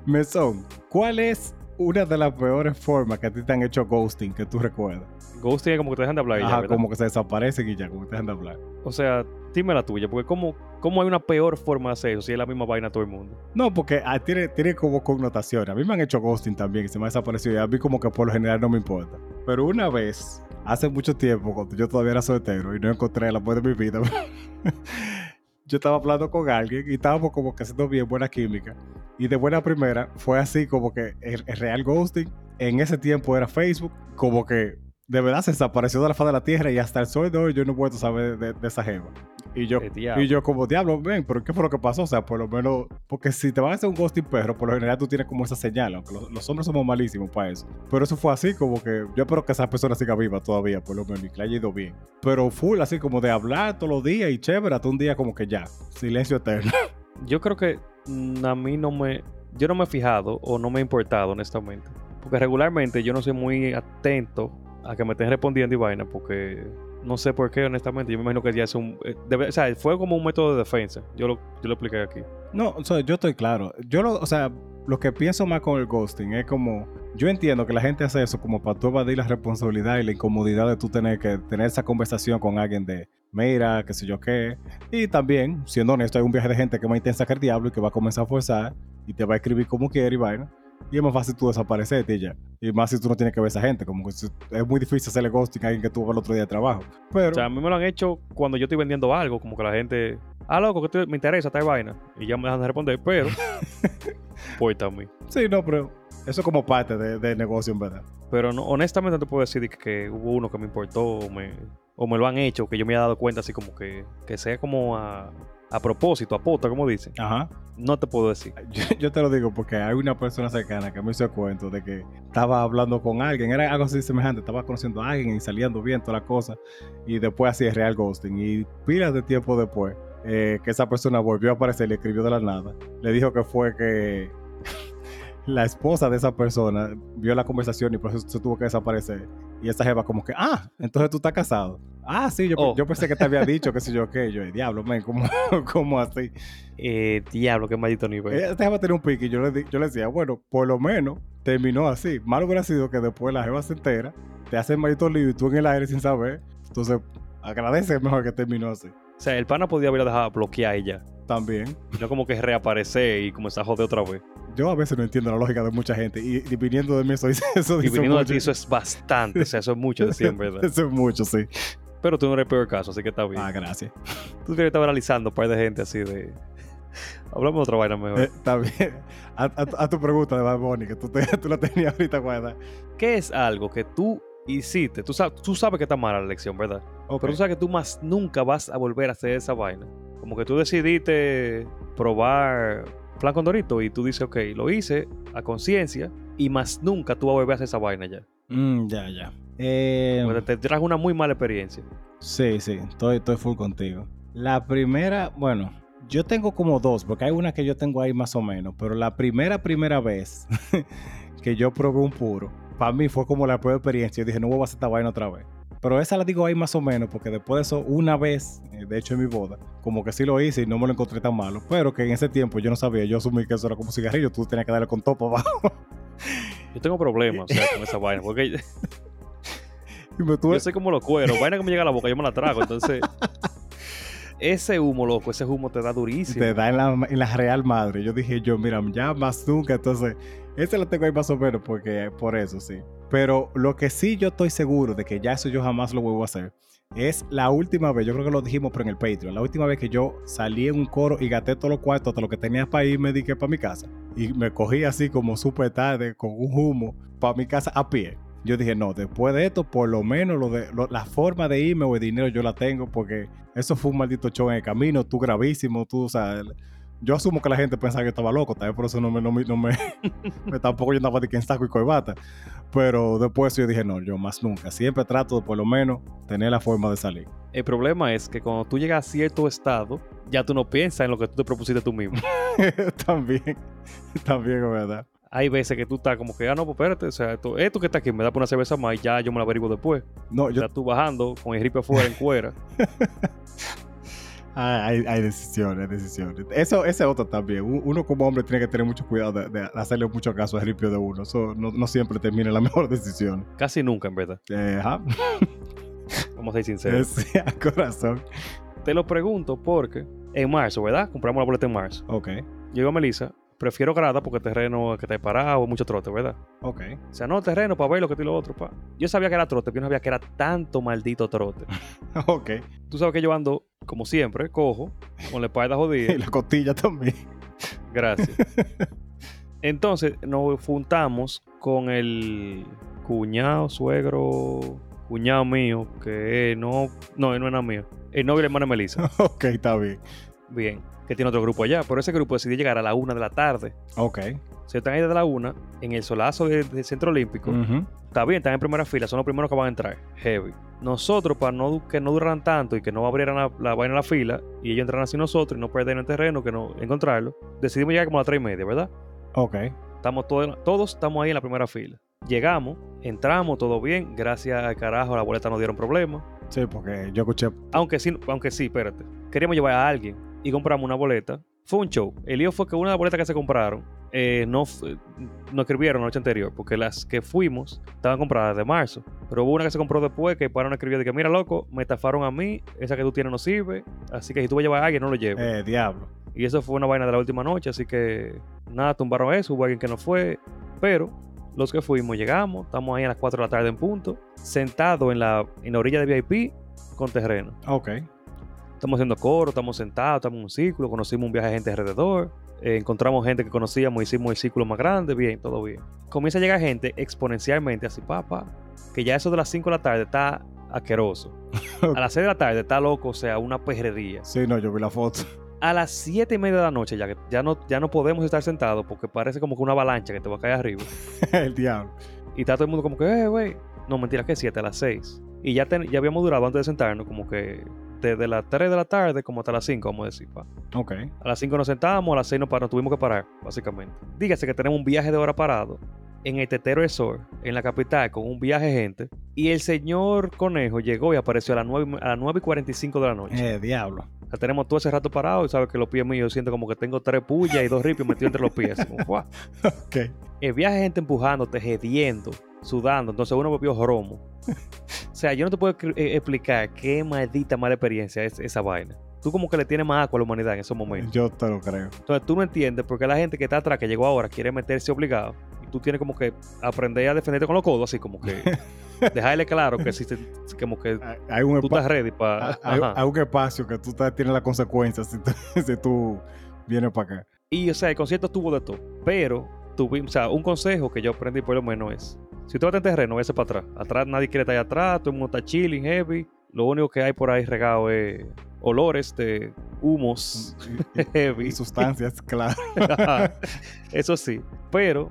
Mesón, ¿cuál es una de las peores formas que a ti te han hecho ghosting que tú recuerdas? Ghosting es como que te dejan de hablar y ya, Ajá, como que se desaparecen y ya, como que te dejan de hablar. O sea, dime la tuya, porque ¿cómo, ¿cómo hay una peor forma de hacer eso si es la misma vaina a todo el mundo? No, porque ah, tiene, tiene como connotaciones. A mí me han hecho ghosting también y se me ha desaparecido y a mí como que por lo general no me importa. Pero una vez, hace mucho tiempo, cuando yo todavía era soltero y no encontré el amor de mi vida, yo estaba hablando con alguien y estábamos como que haciendo bien buena química. Y de buena primera fue así como que el, el real ghosting en ese tiempo era Facebook, como que de verdad se desapareció de la faz de la tierra y hasta el sol de hoy yo no puedo saber de, de esa jeva. Y yo, y yo como diablo, ven, pero ¿qué fue lo que pasó? O sea, por lo menos, porque si te van a hacer un ghosting perro, por lo general tú tienes como esa señal, aunque los, los hombres somos malísimos para eso. Pero eso fue así como que yo espero que esa persona siga viva todavía, por lo menos, y que le haya ido bien. Pero full, así como de hablar todos los días y chévere, hasta un día como que ya, silencio eterno. Yo creo que mm, a mí no me. Yo no me he fijado o no me ha importado, honestamente. Porque regularmente yo no soy muy atento a que me estén respondiendo y vaina, porque no sé por qué, honestamente. Yo me imagino que ya es un. eh, debe- o sea, fue como un método de defensa. Yo lo, yo lo expliqué aquí. No, o yo estoy claro. Yo lo, o sea, lo que pienso más con el ghosting es como, yo entiendo que la gente hace eso como para tú evadir la responsabilidad y la incomodidad de tú tener que tener esa conversación con alguien de, mira, qué sé yo qué. Y también, siendo honesto, hay un viaje de gente que es más intensa que el diablo y que va a comenzar a forzar y te va a escribir como quiere y vaina. Y es más fácil tú desaparecerte y ya. Y más si tú no tienes que ver a esa gente. Como que es muy difícil hacerle ghosting a alguien que ves el otro día de trabajo. Pero, O sea, a mí me lo han hecho cuando yo estoy vendiendo algo, como que la gente. Ah, loco, que te- me interesa tal vaina. Y ya me dejan de responder, pero. pues también. sí, no, pero eso es como parte de- del negocio, en verdad. Pero no, honestamente no te puedo decir que, que hubo uno que me importó o me, o me lo han hecho, que yo me haya dado cuenta así como que, que sea como a, a propósito, a pota, como dicen. Ajá. No te puedo decir. Yo, yo te lo digo porque hay una persona cercana que me hizo el cuento de que estaba hablando con alguien, era algo así semejante, estaba conociendo a alguien y saliendo bien toda la cosa, y después así es real ghosting. Y pilas de tiempo después, eh, que esa persona volvió a aparecer, le escribió de la nada, le dijo que fue que la esposa de esa persona vio la conversación y por eso se tuvo que desaparecer. Y esa jeva como que, ah, entonces tú estás casado. Ah, sí, yo, Oh. yo pensé que te había dicho que si yo qué. Yo, diablo, men, ¿cómo, cómo así? Eh, diablo, qué maldito nivel. Esta jeva tenía un pique y yo le, yo le decía, bueno, por lo menos terminó así. Malo hubiera sido que después la jeva se entera, te hace el maldito lío y tú en el aire sin saber. Entonces, agradece mejor que terminó así. O sea, el pana podía haberla dejado bloquear y ya. También. Y no como que reaparecer y comenzar a joder otra vez. Yo a veces no entiendo la lógica de mucha gente y, viniendo de mí eso dice eso. De ti, eso es bastante. O sea, eso es mucho decir, en verdad. Eso es mucho, sí. Pero tú no eres el peor caso, así que está bien. Ah, gracias. Tú tienes que estar analizando un par de gente así de. Hablamos de otra vaina mejor. Eh, Está bien. A, a- a tu pregunta de Bad Bunny, que tú, te- tú la tenías ahorita guardada. ¿Qué es algo que tú hiciste? Tú sabes, tú sabes que está mala la elección, ¿verdad? Pero tú sabes que tú más nunca vas a volver a hacer esa vaina. Como que tú decidiste probar plan con Dorito y tú dices, ok, lo hice a conciencia y más nunca tú vas a volver a hacer esa vaina ya. Mm, ya, ya. Eh, te trajo una muy mala experiencia. Sí, sí, estoy, estoy full contigo. La primera, bueno, yo tengo como dos, porque hay una que yo tengo ahí más o menos, pero la primera, primera vez que yo probé un puro, para mí fue como la peor experiencia. Yo dije, no voy a hacer esta vaina otra vez. Pero esa la digo ahí más o menos, porque después de eso, una vez, eh, de hecho en mi boda, como que sí lo hice y no me lo encontré tan malo, pero que en ese tiempo yo no sabía, yo asumí que eso era como cigarrillo, tú tenías que darle con topo abajo. Yo tengo problemas o sea, con esa vaina. Porque y me tuve, yo sé cómo lo cuero. Vaina que me llega a la boca, yo me la trago. Entonces, ese humo, loco, ese humo te da durísimo. te da en la, en la real madre. Yo dije, yo, mira, ya más nunca. Entonces, ese lo tengo ahí más o menos, porque por eso sí. Pero lo que sí yo estoy seguro de que ya eso yo jamás lo vuelvo a hacer. Es la última vez, yo creo que lo dijimos, pero en el Patreon, la última vez que yo salí en un coro y gasté todos los cuartos, hasta lo que tenía para ir, me dediqué para mi casa. Y me cogí así como súper tarde, con un humo, para mi casa a pie. Yo dije, no, después de esto, por lo menos lo de, lo- la forma de irme o el dinero yo la tengo, porque eso fue un maldito show en el camino, tú gravísimo, tú, o sea, yo asumo que la gente pensaba que estaba loco, también por eso no me, no me, no me- me- tampoco yo andaba de que en saco y corbata. Pero después yo dije, no, yo más nunca. Siempre trato de por lo menos tener la forma de salir. El problema es que cuando tú llegas a cierto estado, ya tú no piensas en lo que tú te propusiste tú mismo. también, también es verdad. Hay veces que tú estás como que, ah, no, pues espérate, o sea, esto, esto que está aquí me da por una cerveza más y ya yo me la averiguo después. No, yo, Ya tú bajando con el ripe afuera en cuera. Ah, hay, hay decisiones, hay decisiones. Eso, ese otro también. Uno como hombre tiene que tener mucho cuidado de, de hacerle mucho caso al ripio de uno. Eso no, no siempre termina la mejor decisión. Casi nunca, en verdad. Eh, ajá. Vamos a ser sinceros. Sí, a corazón. Te lo pregunto porque en marzo, ¿verdad? Compramos la boleta en marzo. Ok, a Melissa, prefiero grada porque terreno que te parado, mucho trote, ¿verdad? ok. O sea, no terreno para ver lo que y lo otro, pa. Yo sabía que era trote, pero yo no sabía que era tanto maldito trote. Ok. Tú sabes que yo ando, como siempre, cojo, con la espalda Y jodida. la costilla también. Gracias. Entonces nos juntamos con el cuñado, suegro, cuñado mío, que no, no, él no era mío, el novio de la hermana Melissa. ok, está bien. Bien, que tiene otro grupo allá, pero ese grupo decidió llegar a la una de la tarde. Ok. Se están ahí desde la una, en el solazo de- del Centro Olímpico. Está bien, están en primera fila, son los primeros que van a entrar. Heavy. Nosotros, para no, que no duraran tanto y que no abrieran la, la vaina en la fila, y ellos entraran así nosotros y no perder el terreno, que no encontrarlo, decidimos llegar como a las tres y media, ¿verdad? Ok. Estamos todos, todos estamos ahí en la primera fila. Llegamos, entramos, todo bien. Gracias al carajo, la boleta no dieron problema. Sí, porque yo escuché. Aunque sí, aunque sí, espérate. Queríamos llevar a alguien y compramos una boleta. Fue un show. El lío fue que una de las boletas que se compraron eh, no, no escribieron la noche anterior, porque las que fuimos estaban compradas de marzo. Pero hubo una que se compró después que para no escribió de que, mira, loco, me estafaron a mí, esa que tú tienes no sirve, así que si tú vas a llevar a alguien, no lo lleves. Eh, diablo. Y eso fue una vaina de la última noche, así que nada, tumbaron eso, hubo alguien que no fue, pero los que fuimos llegamos, estamos ahí a las 4 de la tarde en punto, sentados en la, en la orilla de VIP con terreno. Ok. Estamos haciendo coro, estamos sentados, estamos en un círculo, conocimos un viaje de gente alrededor, eh, encontramos gente que conocíamos, hicimos el círculo más grande, bien, todo bien. Comienza a llegar gente exponencialmente, así, papá, que ya eso de las 5 de la tarde está asqueroso. A las 6 de la tarde está loco, o sea, una perrería. Sí, no, yo vi la foto. A las 7 y media de la noche ya, que ya no, ya no podemos estar sentados porque parece como que una avalancha que te va a caer arriba. el diablo. Y está todo el mundo como que, eh, güey. No, mentira, que 7, a las 6. Y ya, ten- ya habíamos durado antes de sentarnos como que desde las 3 de la tarde como hasta las 5, vamos a decir. pa. Ok. A las 5 nos sentábamos, a las 6 nos, paramos, tuvimos que parar, básicamente. Dígase que tenemos un viaje de hora parado en el Tetero Resort, en la capital, con un viaje de gente. Y el señor Conejo llegó y apareció a las 9, a las 9 y 45 de la noche. Eh, diablo. O sea, tenemos todo ese rato parado y sabes que los pies míos yo siento como que tengo tres pullas y dos ripios metidos entre los pies. Como, ¡guau! Ok. El viaje de gente empujándote, gediendo, sudando. Entonces uno bebió romo. O sea, yo no te puedo eh, explicar qué maldita mala experiencia es esa vaina. Tú como que le tienes más agua a la humanidad en esos momentos. Yo te lo creo. Entonces tú no entiendes por qué la gente que está atrás, que llegó ahora, quiere meterse obligado. Y tú tienes como que aprender a defenderte con los codos, así como que dejarle claro que si te- como que Hay- un, tú estás ready para... hay, hay un espacio que tú tienes las consecuencias si tú, si tú vienes para acá. Y, o sea, el concierto estuvo de todo. Pero, tuvimos, o sea, un consejo que yo aprendí por lo menos es: si tú vas en terreno, váyase para atrás. Atrás nadie quiere estar allá atrás, todo el mundo está chilling, heavy. Lo único que hay por ahí regado es olores de humos Y, y- heavy. y sustancias, claro. Eso sí. Pero,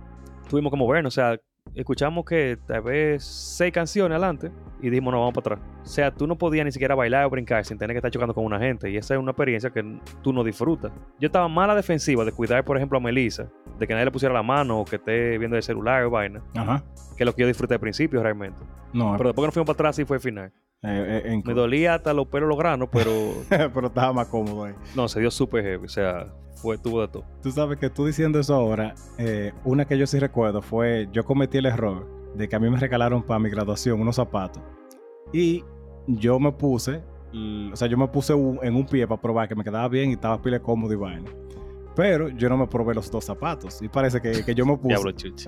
tuvimos que movernos, o sea, escuchamos que tal vez seis canciones adelante y dijimos, no, vamos para atrás. O sea, tú no podías ni siquiera bailar o brincar sin tener que estar chocando con una gente. Y esa es una experiencia que tú no disfrutas. Yo estaba mal a la defensiva de cuidar, por ejemplo, a Melissa, de que nadie le pusiera la mano o que esté viendo el celular o vaina, Ajá. que es lo que yo disfruté al principio realmente. No, Pero después que nos fuimos para atrás, sí fue el final. eh, eh, en- Me dolía hasta los pelos los granos, pero pero estaba más cómodo ahí. no, se dio súper heavy. O sea, fue, tuvo de. Tú sabes que tú diciendo eso ahora, eh, una que yo sí recuerdo fue, yo cometí el error de que a mí me regalaron para mi graduación unos zapatos y yo me puse, o sea, yo me puse un- en un pie para probar que me quedaba bien y estaba pile cómodo y vaina. Pero yo no me probé los dos zapatos y parece que, que yo me puse,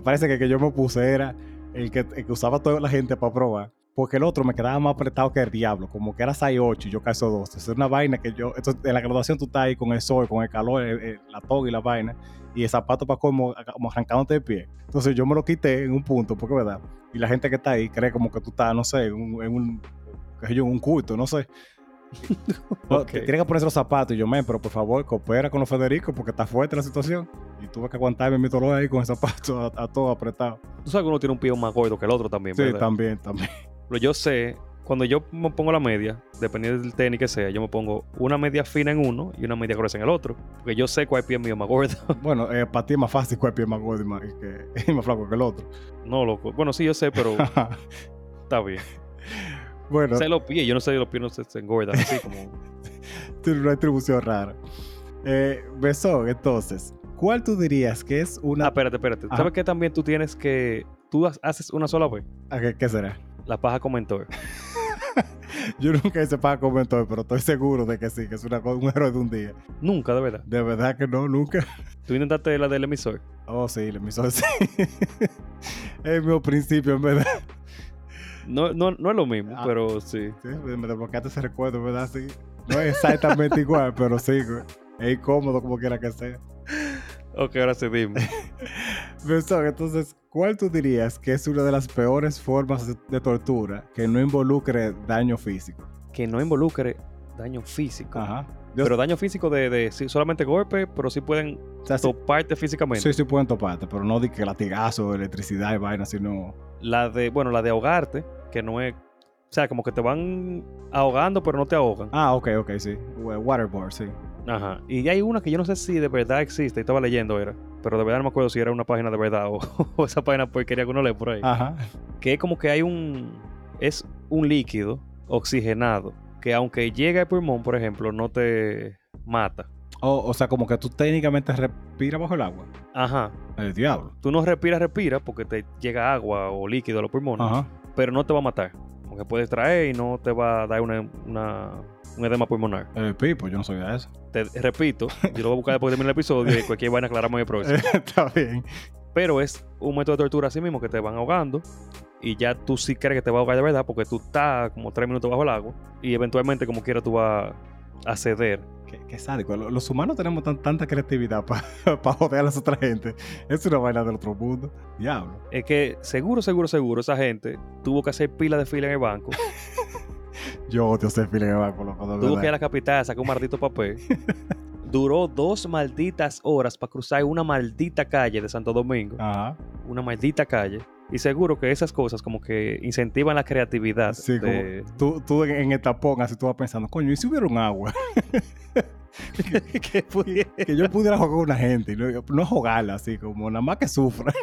parece que que yo me puse era el que, el que usaba toda la gente para probar. Porque el otro me quedaba más apretado que el diablo, como que era 6'8 y yo calzo 12. Es una vaina que yo. En la graduación tú estás ahí con el sol, con el calor, el- el- la toga y la vaina, y el zapato para como, como arrancándote el pie. Entonces yo me lo quité en un punto, porque verdad. Y la gente que está ahí cree como que tú estás, no sé, en un, en un, en un culto, no sé. No, Ok. te- Tiene que ponerse los zapatos. Y yo, men, pero por favor, coopera con los Federico porque está fuerte la situación. Y tuve que aguantarme mi dolor ahí con el zapato a, a todo apretado. Tú sabes que uno tiene un pie más gordo que el otro también, Sí, ¿verdad? también, también. Pero yo sé, cuando yo me pongo la media, dependiendo del tenis que sea, yo me pongo una media fina en uno y una media gruesa en el otro. Porque yo sé cuál pie mío es más gordo. Bueno, eh, para ti es más fácil cuál pie es más gordo y más, que, y más flaco que el otro. no, loco. Bueno, sí, yo sé, pero está bien. bueno, Sé los pies, yo no sé si los pies no se, se engordan así como. tiene una distribución rara. Eh, Besón, entonces, ¿cuál tú dirías que es Ah, una... espérate, espérate. Ajá. ¿Sabes que también tú tienes que. Tú ha- haces una sola vez? ¿A qué, qué será? La paja con mentor. Yo nunca hice para comentar, pero estoy seguro de que sí, que es una, un héroe de un día. Nunca, de verdad. De verdad que no, nunca. Tú intentaste la del emisor. Oh, sí, el emisor sí. es mi principio, en verdad. No, no, no es lo mismo, Ah. pero sí. Sí, me desbloqueaste ese recuerdo, ¿verdad? Sí. No es exactamente igual, pero sí, güey. Es incómodo como quiera que sea. Ok, ahora sí, dime. Entonces, ¿cuál tú dirías que es una de las peores formas de, tortura que no involucre daño físico? Que no involucre daño físico. Ajá. Yo- Pero daño físico de, de sí, solamente golpe, pero sí pueden o sea, sí, toparte físicamente. sí, sí pueden toparte, pero no de que latigazo, electricidad y vaina, sino... La de, bueno, la de ahogarte, que no es. O sea, como que te van ahogando, pero no te ahogan. Ah, ok, ok, sí. Wa- Waterboard, sí. Ajá. Y hay una que yo no sé si de verdad existe, estaba leyendo era. Pero de verdad no me acuerdo si era una página de verdad o, o esa página porquería que uno lee por ahí. Ajá. Que es como que hay un. Es un líquido oxigenado. Que aunque llega al pulmón, por ejemplo, no te mata. O, o sea, como que tú técnicamente respiras bajo el agua. Ajá. El diablo. Tú no respiras, respiras porque te llega agua o líquido a los pulmones. Ajá. Pero no te va a matar. Como que puedes traer y no te va a dar una, una- un edema pulmonar. El pipo, yo no de eso. Te repito, yo lo voy a buscar después de terminar el episodio y cualquier vaina aclaramos en el próximo. Está bien. Pero es un método de tortura así mismo que te van ahogando y ya tú sí crees que te va a ahogar de verdad porque tú estás como tres minutos bajo el agua y eventualmente como quiera tú vas a ceder. Qué, qué sádico. Lo- Los humanos tenemos tan- tanta creatividad para joder a las otras gente. Es una vaina del otro mundo. Diablo. Es que seguro, seguro, seguro esa gente tuvo que hacer pila de fila en el banco, Yo odio en el banco, loco. de tuvo que ir a la capital a sacar un maldito papel. Duró dos malditas horas para cruzar una maldita calle de Santo Domingo. Ajá. Una maldita calle. Y seguro que esas cosas como que incentivan la creatividad. Sí, de- como tú, tú en, el tapón, así tú vas pensando, coño, ¿y si hubiera un agua? que yo pudiera jugar con una gente no, no jugarla así, como nada más que sufra.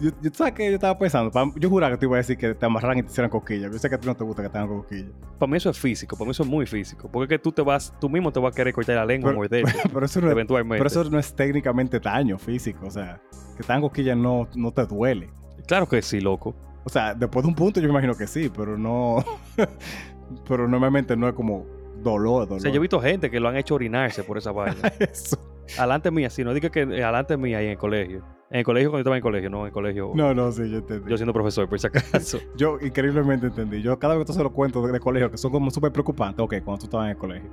Yo, yo, ¿Sabes qué? Yo estaba pensando, pa- yo juraba que te iba a decir que te amarraran y te hicieran cosquillas. Yo sé que a ti no te gusta que te hagan cosquillas. Para mí eso es físico, para mí eso es muy físico. Porque es que tú te vas, tú mismo te vas a querer cortar la lengua, Pero- morder, Pero eso, no es, eventualmente. pero eso no es técnicamente daño físico. O sea, que te hagan cosquillas no, no te duele. Claro que sí, loco. O sea, después de un punto yo me imagino que sí, pero no. pero normalmente no es como dolor, dolor. O sea, yo he visto gente que lo han hecho orinarse por esa vaina. Eso. Alante mía, si no diga que eh, alante mía ahí en el colegio. En el colegio cuando yo estaba en el colegio, no en el colegio. No, no, sí, yo entendí. Yo siendo profesor, por si acaso. Yo increíblemente entendí. Yo cada vez que tú se lo cuento de, de colegio, que son como súper preocupantes, ok, cuando tú estabas en el colegio.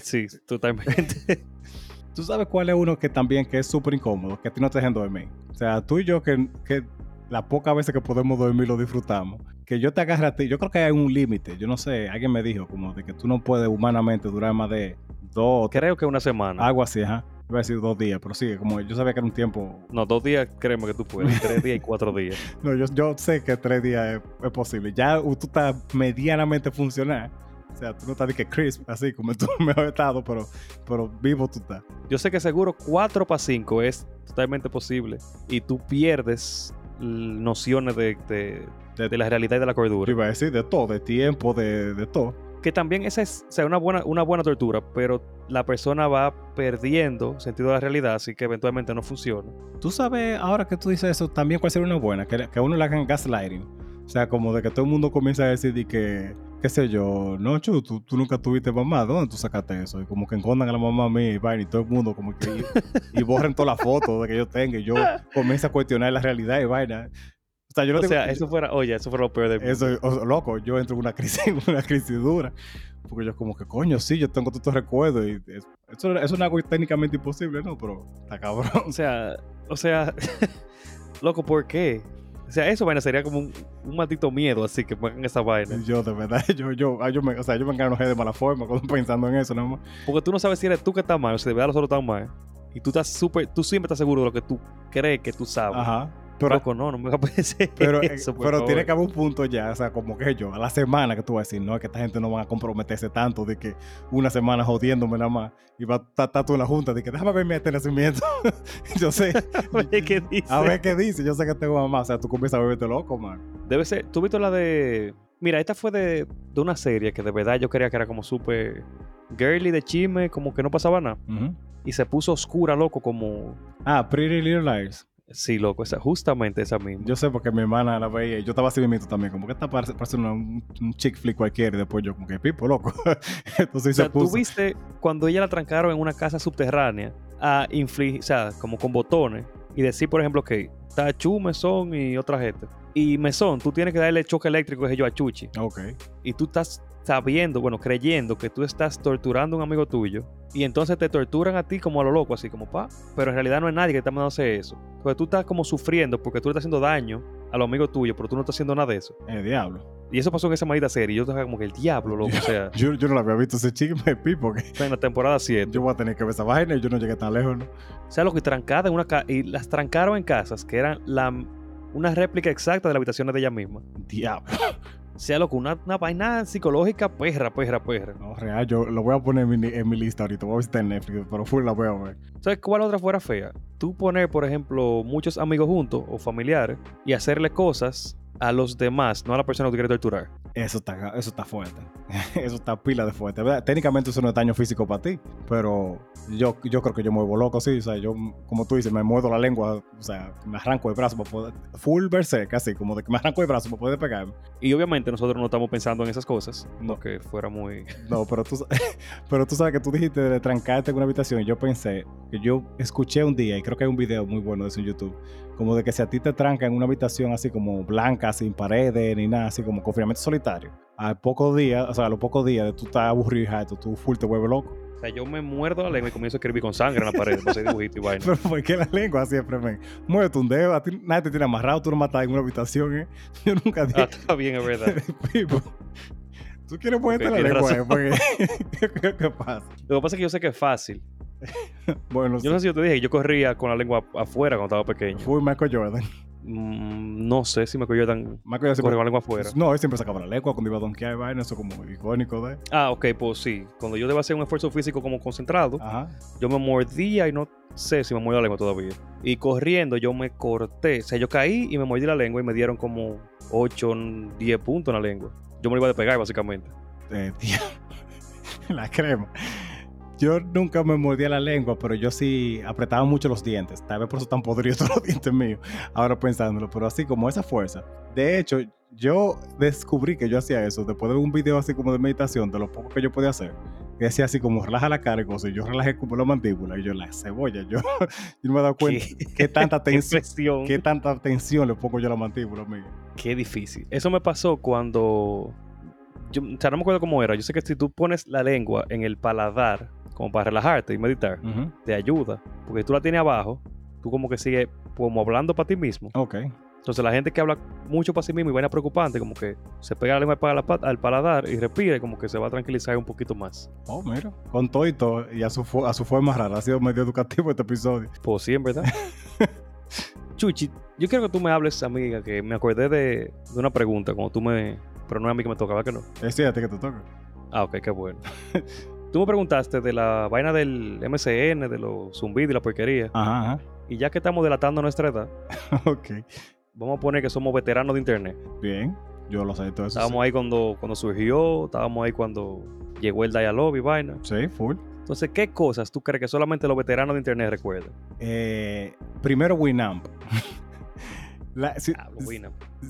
sí, totalmente. ¿Tú sabes cuál es uno que también que es súper incómodo, que a ti no te dejan dormir? O sea, tú y yo que, que las pocas veces que podemos dormir lo disfrutamos. Que yo te agarre a ti, yo creo que hay un límite, yo no sé, alguien me dijo como de que tú no puedes humanamente durar más de dos, Creo que una semana. algo así, ajá. Iba a decir dos días, pero sí, como yo sabía que era un tiempo... No, dos días, créeme que tú puedes. Tres días y cuatro días. No, yo, yo sé que tres días es, es posible. Ya tú estás medianamente funcional. O sea, tú no estás de que crisp, así como en tu mejor estado, pero, pero vivo tú estás. Yo sé que seguro 4 para 5 es totalmente posible. Y tú pierdes nociones de, de- De- de la realidad y de la Yo cordura. iba a decir de todo, de tiempo, de, de todo. Que también esa es o sea, una, buena, una buena tortura, pero la persona va perdiendo sentido de la realidad, así que eventualmente no funciona. Tú sabes, ahora que tú dices eso, también cuál sería una buena, que, que a uno le hagan gaslighting. O sea, como de que todo el mundo comienza a decir de que, qué sé yo, no, Chu, tú, tú nunca tuviste mamá, ¿dónde tú sacaste eso? Y como que encondan a la mamá mía y vaina, y todo el mundo como que, y, y borren todas las fotos de que yo tenga, y yo comienzo a cuestionar la realidad y vaina. O sea, yo no O tengo- sea, eso fuera, oye, eso fuera lo peor de Eso, o- loco, yo entro en una crisis, una crisis dura. Porque yo como que, coño, sí, yo tengo todos estos recuerdos. Y es- eso, eso no es algo técnicamente imposible, ¿no? Pero está cabrón. O sea, o sea, loco, ¿por qué? O sea, eso vaina sería como un, un maldito miedo, así que pongan esa vaina. Yo, de verdad, yo, yo, ah, yo me, o sea, yo me enganojé de mala forma cuando pensando en eso, nada más. Porque tú no sabes si eres tú que estás mal o si de verdad los otros están mal. Y tú estás súper, tú siempre estás seguro de lo que tú crees que tú sabes. Ajá. Pero, Loco, no, no me va a parecer pero, eh, eso, por pero favor. tiene que haber un punto ya, o sea, como que yo, a la semana que tú vas a decir, no, es que esta gente no van a comprometerse tanto de que una semana jodiéndome nada más y va a estar tú en la junta de que déjame ver mi este nacimiento. yo sé, Oye, ¿qué dice? a ver qué dice, yo sé que tengo mamá, o sea, tú comienzas a volverte loco, man. Debe ser. ¿Tú viste la de.? Mira, esta fue de, de una serie que de verdad yo creía que era como súper girly de chisme, como que no pasaba nada. Y se puso oscura, loco, como. Ah, Pretty Little Liars. Sí, loco, esa, justamente esa misma. Yo sé porque mi hermana la veía y yo estaba así mismo también, como que esta parece, parece una- un, un chick flick cualquiera y después yo como que pipo, loco. Entonces o sea, se tú puso. viste cuando ella la trancaron en una casa subterránea a infligir, o sea, como con botones y decir, por ejemplo, que está Chu, Mesón y otra gente. Y mesón, tú tienes que darle choque eléctrico que yo a Chuchi. Ok. Y tú estás sabiendo, bueno, creyendo que tú estás torturando a un amigo tuyo. Y entonces te torturan a ti como a lo loco, así como pa. Pero en realidad no es nadie que te está mandando a hacer eso. Entonces tú estás como sufriendo porque tú le estás haciendo daño a los amigos tuyos, pero tú no estás haciendo nada de eso. El diablo. Y eso pasó en esa maldita serie. Y yo estaba como que el diablo, loco. O sea, Yo, yo no lo había visto ese chisme, Pipo, que en la temporada 7. yo voy a tener que ver esa vaina y yo no llegué tan lejos, ¿no? O sea, lo que trancada en una casa. Y las trancaron en casas que eran la, una réplica exacta de las habitaciones de ella misma. Diablo. Sea, loco, una, una vaina psicológica, perra, perra, perra. No, real, yo lo voy a poner en mi, en mi lista ahorita. Voy a visitar en Netflix, pero full la voy a ver. ¿Sabes cuál otra fuera fea? Tú poner, por ejemplo, muchos amigos juntos o familiares y hacerle cosas a los demás, no a la persona que tú quieres torturar. Eso está, eso está fuerte. eso está pila de fuerte. ¿verdad? Técnicamente eso no es daño físico para ti, pero yo, yo creo que yo me vuelvo loco, sí. O sea, yo, como tú dices, me muerdo la lengua, o sea, me arranco el brazo para poder. Full berserk, así, como de que me arranco el brazo para poder pegarme. Y obviamente nosotros no estamos pensando en esas cosas, no que fuera muy... No, pero tú, pero tú sabes que tú dijiste de trancarte en una habitación y yo pensé que yo escuché un día, y creo que hay un video muy bueno de eso en YouTube, como de que si a ti te trancan en una habitación así como blanca, sin paredes ni nada, así como confinamiento solitario, a pocos días, o sea, a los pocos días de tú estás aburrido y harto, tú full te vuelves loco. O sea, yo me muerdo la lengua y comienzo a escribir con sangre en la pared, para hacer dibujito y vaina. Pero ¿por qué la lengua siempre, men? Muévete un dedo, a ti nadie te tiene amarrado, tú no matas en una habitación, ¿eh? Yo nunca Ah, dije, está bien, es verdad. Tú quieres ponerte Ok, la lengua. ¿eh? Porque, ¿qué, qué pasa? Lo que pasa es que yo sé que es fácil. Bueno, Yo no sé si yo te dije yo corría con la lengua afuera cuando estaba pequeño. fui Michael Jordan. Mm, no sé si. Michael Jordan Correr siempre- con la lengua afuera. No, él siempre sacaba la lengua cuando iba a donkear y vaina, eso como icónico de. Ah, ok, pues sí. Cuando yo debo hacer un esfuerzo físico como concentrado, Ajá. yo me mordía y no sé si me mordí la lengua todavía. Y corriendo yo me corté. O sea, yo caí y me mordí la lengua y me dieron como 8, 10 puntos en la lengua. Yo me lo iba a despegar, básicamente. Eh, tío. la crema. Yo nunca me mordía la lengua, pero yo sí apretaba mucho los dientes. Tal vez por eso están podridos todos los dientes míos. Ahora pensándolo, pero así como esa fuerza. De hecho, yo descubrí que yo hacía eso después de un video así como de meditación, de lo poco que yo podía hacer. Que hacía así como relaja la cara y cosas. y Yo relajé como la mandíbula y yo la cebolla. Yo, yo no me he dado cuenta Qué- qué tanta tensión. ¿Qué tanta tensión le pongo yo a la mandíbula, amigo? Qué difícil. Eso me pasó cuando. Yo, o sea, no me acuerdo cómo era. Yo sé que si tú pones la lengua en el paladar, como para relajarte y meditar, te ayuda. Porque tú la tienes abajo, tú como que sigues como hablando para ti mismo. Ok. Entonces la gente que habla mucho para sí mismo y vaina preocupante, como que se pega la lengua para la pat- al paladar y respira, y como que se va a tranquilizar un poquito más. Oh, mira. Con todo y todo, y a su, a su forma rara. Ha sido medio educativo este episodio. Pues sí, en verdad. Chuchi, yo quiero que tú me hables, amiga, que me acordé de, de una pregunta, como tú me... Pero no es a mí que me tocaba, que no. Es cierto que te toca. Ah, ok, qué bueno. Tú me preguntaste de la vaina del MCN, de los zumbidos y la porquería. Ajá, ajá. Y ya que estamos delatando nuestra edad, ok. vamos a poner que somos veteranos de internet. Bien. Yo lo sé todo eso. Estábamos ahí cuando, cuando surgió, estábamos ahí cuando llegó el dial-up y vaina. Sí, Sí, full. Entonces, ¿qué cosas tú crees que solamente los veteranos de internet recuerdan? Eh, primero, Winamp. La- si, Ah,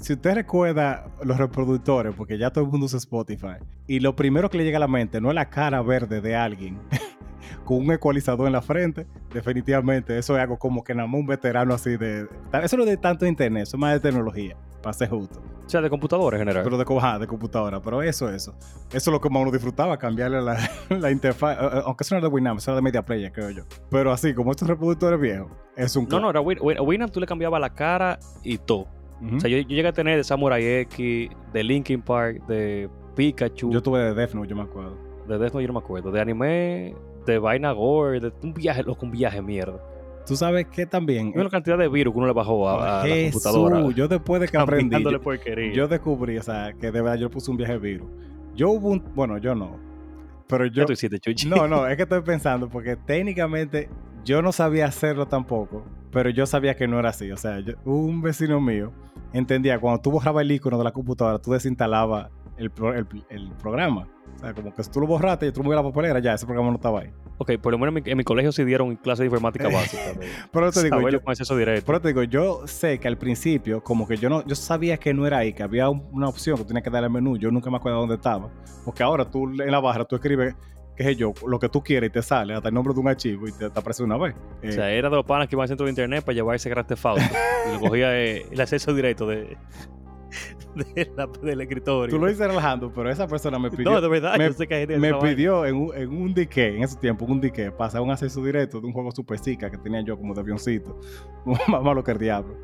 si usted recuerda los reproductores, porque ya todo el mundo usa Spotify, y lo primero que le llega a la mente no es la cara verde de alguien con un ecualizador en la frente, definitivamente eso es algo como que nada más un veterano así de... Eso no es de tanto internet, eso es más de tecnología, para ser justo. O sea, de computadora en general. Pero de, ajá, de computadora, pero eso, eso. Eso es lo que más uno disfrutaba, cambiarle la, la interfaz, eh, eh, aunque eso no era de Winamp, eso era de Media Player, creo yo. Pero así, como estos reproductores viejos, es un... no, no, era Win- Win- Winamp tú le cambiabas la cara y todo. O sea, yo, yo llegué a tener de Samurai X, de Linkin Park, de Pikachu, Yo tuve de Death Note, yo me acuerdo. de Death Note yo no me acuerdo, de anime, de vaina gore, de un viaje, loco, un viaje mierda. Tú sabes que también... La cantidad de virus que uno le bajó a, a la computadora. yo después de que aprendí, yo, descubrí, o sea, que de verdad yo puse un viaje virus. Yo hubo un... Bueno, yo no. Pero yo... ¿Qué tú hiciste, Chuchi? No, no, es que estoy pensando, porque técnicamente yo no sabía hacerlo tampoco, pero yo sabía que no era así. O sea, yo- un vecino mío entendía, cuando tú borrabas el icono de la computadora, tú desinstalabas el, el- el programa. O sea, como que si tú lo borraste y tú movías la papelera, ya ese programa no estaba ahí. Ok, por lo menos en mi, en mi colegio sí dieron clase de informática básica. de Pero te digo, yo, con acceso directo. pero te digo, yo sé que al principio, como que yo no, yo sabía que no era ahí, que había un- una opción que tenía que darle al menú. Yo nunca me acuerdo dónde estaba. Porque ahora tú en la barra tú escribes qué sé yo, lo que tú quieres y te sale hasta el nombre de un archivo y te, te aparece una vez. O sea, era de los panas que iban al centro de internet para llevarse Grand Theft Auto. y lo cogía eh, el acceso directo de, de la- del escritorio. tú lo dices relajando, pero esa persona me pidió, No, de verdad, me- yo sé que hay me pidió en un, en un dique, en ese tiempo, un dique, pasar un acceso directo de un juego super Zika que tenía yo como de avioncito. Más malo que el diablo.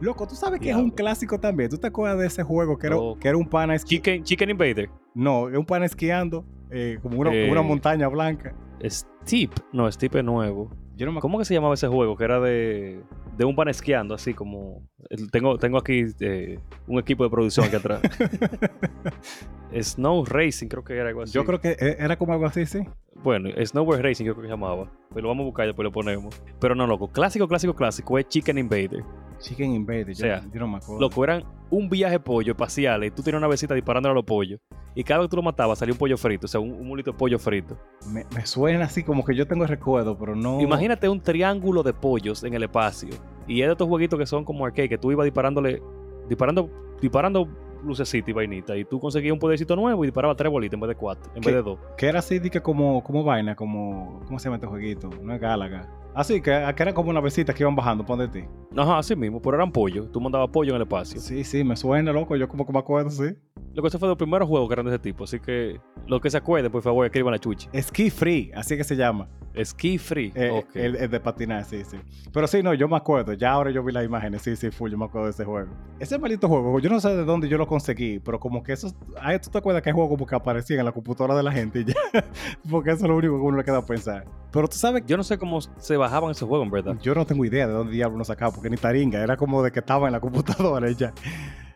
Loco, tú sabes que es un Diablo. clásico también. ¿Tú te acuerdas de ese juego que era, que era un pana esqui- Chicken, Chicken Invader. No, es un pana esquiando eh, como una, como Eh. una montaña blanca. Steep. No, Steep es nuevo. Yo no me ¿Cómo que se llamaba ese juego? Que era de, de un pan esquiando, así como... Tengo, tengo aquí eh, un equipo de producción aquí atrás. Snow Racing, creo que era algo así. Yo creo que eh, era como algo así, sí. Bueno, Snowboard Racing creo que se llamaba. Pero lo vamos a buscar y después lo ponemos. Pero no, loco. Clásico, clásico, clásico es Chicken Invader. Chicken Invader, yo, sea, yo no me acuerdo. Loco, eran un viaje pollo espacial y tú tenías una besita disparándole a los pollos. Y cada vez que tú lo matabas salía un pollo frito, o sea, un, un mulito de pollo frito. Me, me suena así como que yo tengo recuerdo, pero no. Imagínate un triángulo de pollos en el espacio. Y es de estos jueguitos que son como arcade, que tú ibas disparándole, disparando, disparando lucecita y vainita. Y tú conseguías un podercito nuevo y disparaba tres bolitas en vez de cuatro, en vez de dos. Que era así, que como, como vaina, como. ¿Cómo se llama este jueguito? No es Galaga. Así, que, que era como una besita que iban bajando, pon de ti. Ajá, así mismo, pero eran pollos. Tú mandabas pollo en el espacio. Sí, sí, me suena, loco. Yo como que me acuerdo, sí. Lo que ese fue de los primeros juegos que eran de ese tipo. Así que los que se acuerden, por favor, escriban la chuchi. Ski Free, así que se llama. Ski free. Eh, el, el de patinar, sí, sí. Pero sí, no, yo me acuerdo. Ya ahora yo vi las imágenes. Sí, sí, full, yo me acuerdo de ese juego. Ese maldito juego, yo no sé de dónde yo lo conseguí, pero como que eso. Ay, ¿Tú te acuerdas que hay juegos como que aparecían en la computadora de la gente y ya? Porque eso es lo único que uno le queda a pensar. Pero tú sabes Yo no sé cómo se bajaban esos juegos, en verdad. yo no tengo idea de dónde diablo uno sacaba, porque ni taringa. Era como de que estaba en la computadora y ya.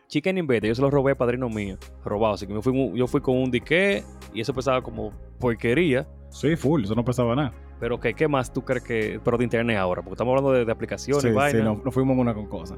Chicken Invader, yo se lo robé a padrino mío. Robado. Así que fui, yo fui con un dique y eso pesaba como porquería. Sí, full, eso no pesaba nada. Pero ¿qué más tú crees que.? Pero de internet ahora, porque estamos hablando de, de aplicaciones Sí, y sí, no, no fuimos una con cosas.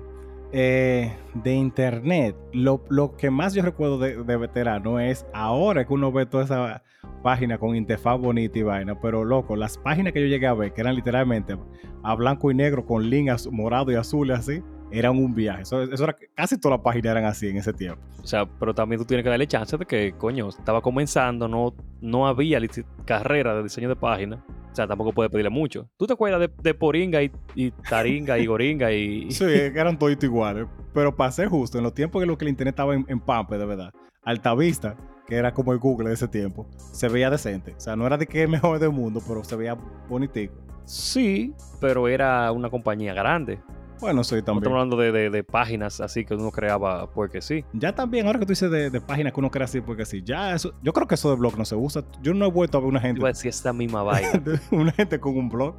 Eh, de internet, lo, lo que más yo recuerdo de, veterano es ahora que uno ve toda esa página con interfaz bonita y vaina, pero loco, las páginas que yo llegué a ver, que eran literalmente a blanco y negro con líneas morado y azul así, eran un viaje. Eso, eso era, casi todas las páginas eran así en ese tiempo. O sea, pero también tú tienes que darle chance de que, coño, estaba comenzando, no, no había carrera de diseño de página. O sea, tampoco puedes pedirle mucho. ¿Tú te acuerdas de, de Poringa y, y Taringa y Goringa y. Sí, eran todos iguales, pero pasé justo en los tiempos que lo que el internet estaba en, en Pampe, de verdad. Altavista, que era como el Google de ese tiempo, se veía decente. O sea, no era de que el mejor del mundo, pero se veía bonitico. Sí, pero era una compañía grande. Bueno, No también. estamos hablando de, de- de páginas así que uno creaba porque sí. Ya también, ahora que tú dices de, de páginas que uno crea así, porque sí, ya eso, yo creo que eso de blog no se usa. Yo no he vuelto a ver una gente, Iba a decir esta misma vaina. una gente con un blog.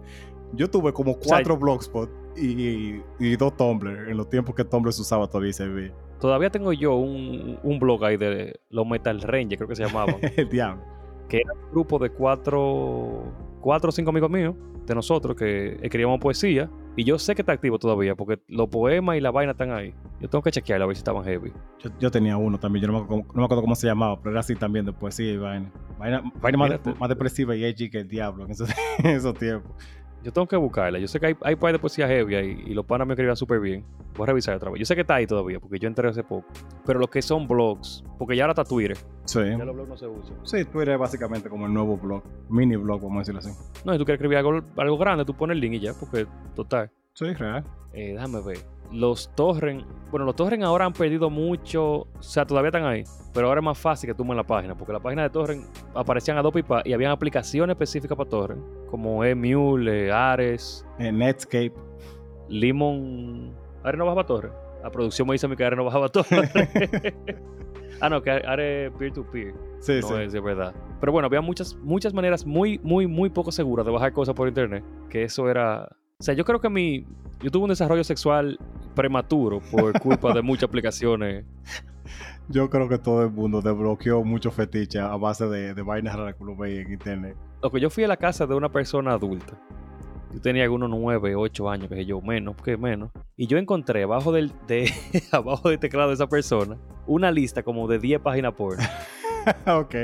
Yo tuve como sea, cuatro blogspot y, y dos Tumblr en los tiempos que Tumblr se usaba todavía y se ve. Todavía tengo yo un, un blog ahí de los Metal Rangers, creo que se llamaban. El diablo. un grupo de cuatro, cuatro o cinco amigos míos, de nosotros, que escribíamos poesía. Y yo sé que está activo todavía, porque los poemas y la vaina están ahí. Yo tengo que chequearlo a ver si estaban heavy. Yo, yo tenía uno también, yo no me, acuerdo, no me acuerdo cómo se llamaba, pero era así también de poesía y vaina. Vaina, vaina más, depresiva y edgy que el diablo en esos, en esos tiempos. Yo tengo que buscarla. Yo sé que hay, hay par de poesía heavy ahí y los panas me escribían súper bien. Voy a revisar otra vez. Yo sé que está ahí todavía, porque yo entré hace poco. Pero lo que son blogs, porque ya ahora está Twitter. Sí. Ya los blogs no se usan. Sí, Twitter es básicamente como el nuevo blog, mini blog, vamos a decirlo así. No, si tú quieres escribir algo, algo grande, tú pones el link y ya, porque total. Sí, real. Eh, déjame ver. Los torrent, bueno, los torrent ahora han perdido mucho, o sea, todavía están ahí, pero ahora es más fácil que tú en la página, porque la página de torrent aparecían Adobe y, pa- y habían aplicaciones específicas para torrent, como Emule, Ares, Eh, Netscape. Limon. Ares no bajaba torrent. La producción me dice a mí que Ares no bajaba torrent. ah, no, que Ares peer-to-peer. Sí, no sí. es de verdad. Pero bueno, había muchas, muchas maneras muy, muy, muy poco seguras de bajar cosas por internet. Que eso era. O sea, yo creo que mi. Yo tuve un desarrollo sexual prematuro por culpa de muchas aplicaciones. Yo creo que todo el mundo desbloqueó muchos fetiches a base de, de vainas raras que uno veía en internet. Lo que yo fui a la casa de una persona adulta. Yo tenía algunos 9, 8 años, que yo, menos, que menos. Y yo encontré abajo del, de, abajo del teclado de esa persona una lista como de 10 páginas por. ok.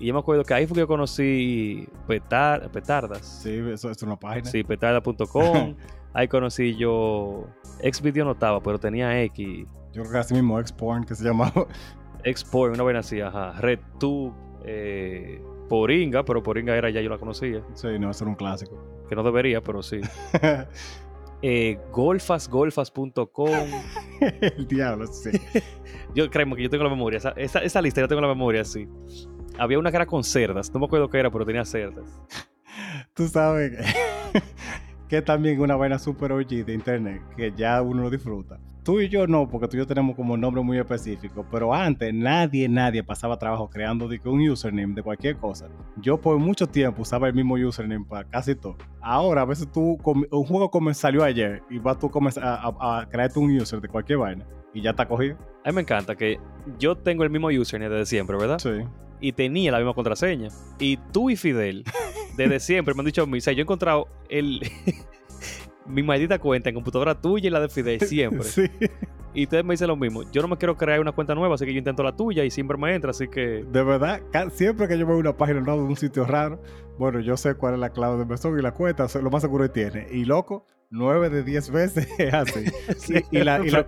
Y yo me acuerdo que ahí fue que yo conocí petar- petardas. Sí, eso, es una página. Sí, petarda.com. Ahí conocí yo. Xvideo no estaba, pero tenía X. Yo creo que así mismo Xporn que se llamaba. Xporn, una vaina así, ajá. RedTube. Eh, Poringa, pero Poringa era ya yo la conocía. Sí, no, eso era un clásico. Que no debería, pero sí. Eh, golfasgolfas.com. El diablo, sí. Yo créeme que yo tengo la memoria. Esa, esa, esa lista yo tengo la memoria, sí. Había una que era con cerdas. No me acuerdo qué era, pero tenía cerdas. Tú sabes que, que también una vaina super OG de internet que ya uno lo disfruta. Tú y yo no, porque tú y yo tenemos como un nombre muy específico, pero antes nadie, nadie pasaba trabajo creando un username de cualquier cosa. Yo por mucho tiempo usaba el mismo username para casi todo. Ahora a veces tú, un juego como salió ayer y vas tú a, a- a crearte un user de cualquier vaina y ya está cogido. A mí me encanta que yo tengo el mismo username desde siempre, ¿verdad? Sí. Y tenía la misma contraseña. Y tú y Fidel, desde siempre me han dicho a mí, o sea, yo he encontrado el, mi maldita cuenta en computadora tuya y la de Fidel siempre. Sí. Y ustedes me dicen lo mismo. Yo no me quiero crear una cuenta nueva, así que yo intento la tuya y siempre me entra, así que De verdad, siempre que yo veo una página nueva de un sitio raro, bueno, yo sé cuál es la clave de mesón y la cuenta, lo más seguro que tiene. Y loco, 9 de 10 veces es así. y la- y la-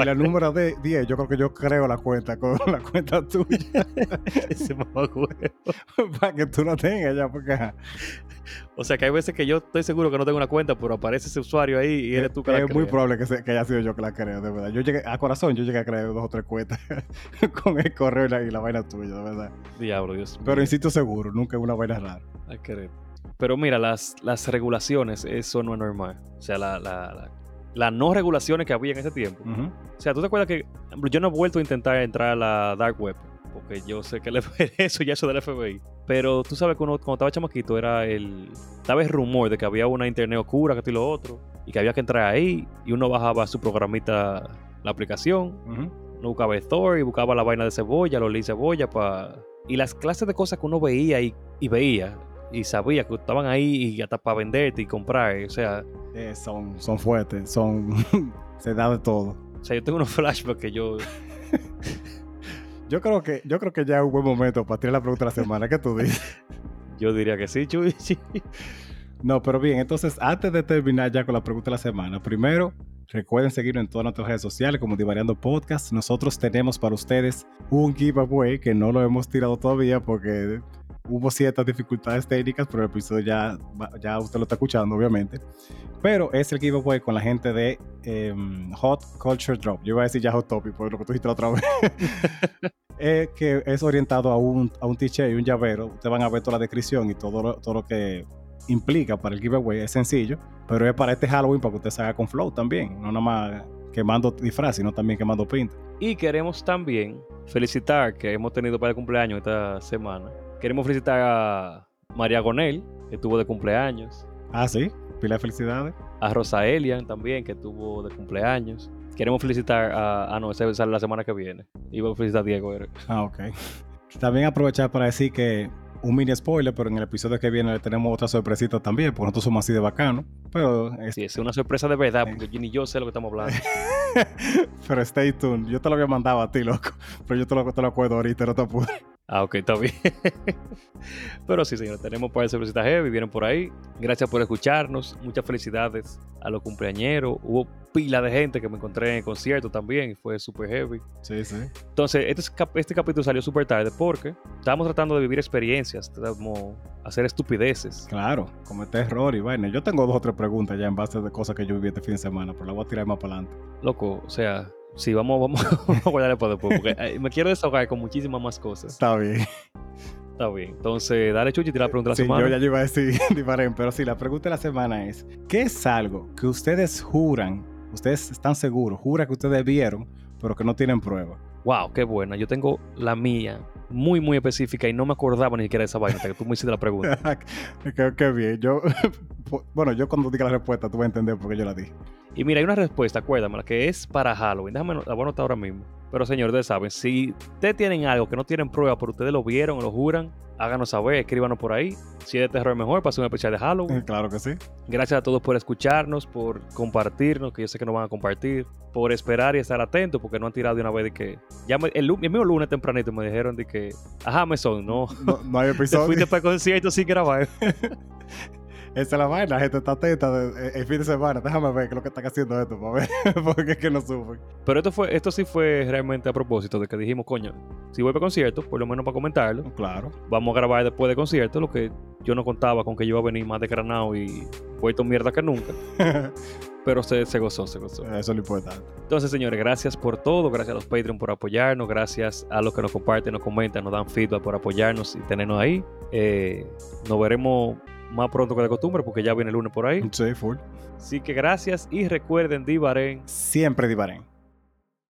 Y la número de 10, yo creo que yo creo la cuenta con la cuenta tuya Ese para que tú la tengas ya, porque O sea que hay veces que yo estoy seguro que no tengo una cuenta, pero aparece ese usuario ahí y eres tú que la es muy probable que, se- que haya sido yo que la creo, de verdad. Yo llegué, a corazón, yo llegué a crear dos o tres cuentas con el correo y la, y la vaina tuya, de verdad. Diablo, Dios Pero mío. en sitio seguro, nunca es una vaina rara. Ay, qué Pero mira, las, las regulaciones, eso no es normal. O sea, la, la, la, las no regulaciones que había en ese tiempo. Ujú. O sea, ¿tú te acuerdas que yo no he vuelto a intentar entrar a la dark web? Porque yo sé que el FBI eso ya eso del FBI. Pero tú sabes que uno, cuando estaba chamaquito era el... Estaba el rumor de que había una internet oscura, que esto y lo otro. Y que había que entrar ahí. Y uno bajaba su programita, la aplicación. Ujú. Uno buscaba Story, buscaba la vaina de cebolla, los de cebolla. Pa... Y las clases de cosas que uno veía y, y veía. Y sabía que estaban ahí y hasta para venderte y comprar. O sea, Eh, son, son fuertes, son... se da de todo. o sea, yo tengo unos flashbacks que yo... Yo creo que, yo creo que ya es un buen momento para tirar la pregunta de la semana. ¿Qué tú dices? Yo diría que sí, Chuy. sí. No, pero bien, entonces antes de terminar ya con la pregunta de la semana, primero recuerden seguirnos en todas nuestras redes sociales como Divariando Podcast. Nosotros tenemos para ustedes un giveaway que no lo hemos tirado todavía porque hubo ciertas dificultades técnicas, pero el episodio ya, ya usted lo está escuchando, obviamente. Pero es el giveaway con la gente de em, Hot Culture Drop. Yo iba a decir ya Hot Topic, por lo que tú dijiste la otra vez. Eh, que es orientado a un, a un t-shirt y un llavero. Ustedes van a ver toda la descripción y todo lo, todo lo que implica para el giveaway. Es sencillo, pero es para este Halloween para que usted se haga con flow también. No nada más quemando disfraz, sino también quemando pinta. Y queremos también felicitar que hemos tenido para el cumpleaños esta semana. Queremos felicitar a María Gonel, que tuvo de cumpleaños. Ah, sí. Pila de felicidades. A Rosa Elian también, que tuvo de cumpleaños. Queremos felicitar a... Ah, no, ese sale la semana que viene. Iba a felicitar a Diego. era. Ah, ok. También aprovechar para decir que un mini spoiler, pero en el episodio que viene le tenemos otra sorpresita también, porque nosotros somos así de bacanos. Pero, es- Sí, es una sorpresa de verdad, porque yo ni yo sé lo que estamos hablando. pero stay tuned. Yo te lo había mandado a ti, loco. Pero yo te lo, te lo acuerdo ahorita, no te apures. Ah, ok, está bien. Pero sí, señor, tenemos para sorpresita heavy, vienen por ahí. Gracias por escucharnos. Muchas felicidades a los cumpleañeros. Hubo pila de gente que me encontré en el concierto también y fue súper heavy. Sí, sí. Entonces, este, cap- este capítulo salió súper tarde porque estábamos tratando de vivir experiencias, estábamos hacer estupideces. Claro, cometer error y vaina. Yo tengo dos o tres preguntas ya en base de cosas que yo viví este fin de semana, pero la voy a tirar más para adelante. Loco, o sea, sí, vamos, vamos, vamos a guardarle para después porque eh, me quiero desahogar con muchísimas más cosas. Está bien. Está bien. Entonces, dale chuchi, tira la pregunta de la Sí, semana. yo ya iba a decir diferente, pero sí, la pregunta de la semana es: ¿qué es algo que ustedes juran, ustedes están seguros, juran que ustedes vieron, pero que no tienen prueba? Wow, qué buena. Yo tengo la mía muy, muy específica y no me acordaba ni siquiera de esa vaina hasta que tú me hiciste la pregunta. qué, qué bien. Yo, bueno, yo cuando diga la respuesta, tú vas a entender por qué yo la dije. Y mira, hay una respuesta, acuérdame, que es para Halloween. Déjame, la voy a anotar ahora mismo. Pero señor, ustedes saben, si ustedes tienen algo que no tienen prueba, pero ustedes lo vieron o lo juran, háganos saber, escríbanos por ahí. Si es de terror mejor, para un especial de Halloween. Claro que sí. Gracias a todos por escucharnos, por compartirnos, que yo sé que nos van a compartir, por esperar y estar atentos, porque no han tirado de una vez de que... Ya me- el, el mismo lunes tempranito me dijeron de que... Ajá, Mesón, no... No, no hay Te episodio. fuiste para el concierto sin grabar. Esa es la vaina, la gente está atenta de- eh, el fin de semana. Déjame ver qué es lo que están haciendo esto para ver porque es que no suben. Pero esto fue, esto sí fue realmente a propósito de que dijimos, coño, si voy para conciertos, por lo menos para comentarlo, Claro. vamos a grabar después de concierto, lo que yo no contaba con que yo iba a venir más desgranado y vuelto mierda que nunca. Pero se, se gozó, se gozó. Eso es lo importante. Entonces, señores, gracias por todo. Gracias a los Patreon por apoyarnos. Gracias a los que nos comparten, nos comentan, nos dan feedback por apoyarnos y tenernos ahí. Eh, nos veremos más pronto que de costumbre porque ya viene el lunes por ahí. Sí, full. Así que gracias y recuerden, Divaren. Siempre divarén.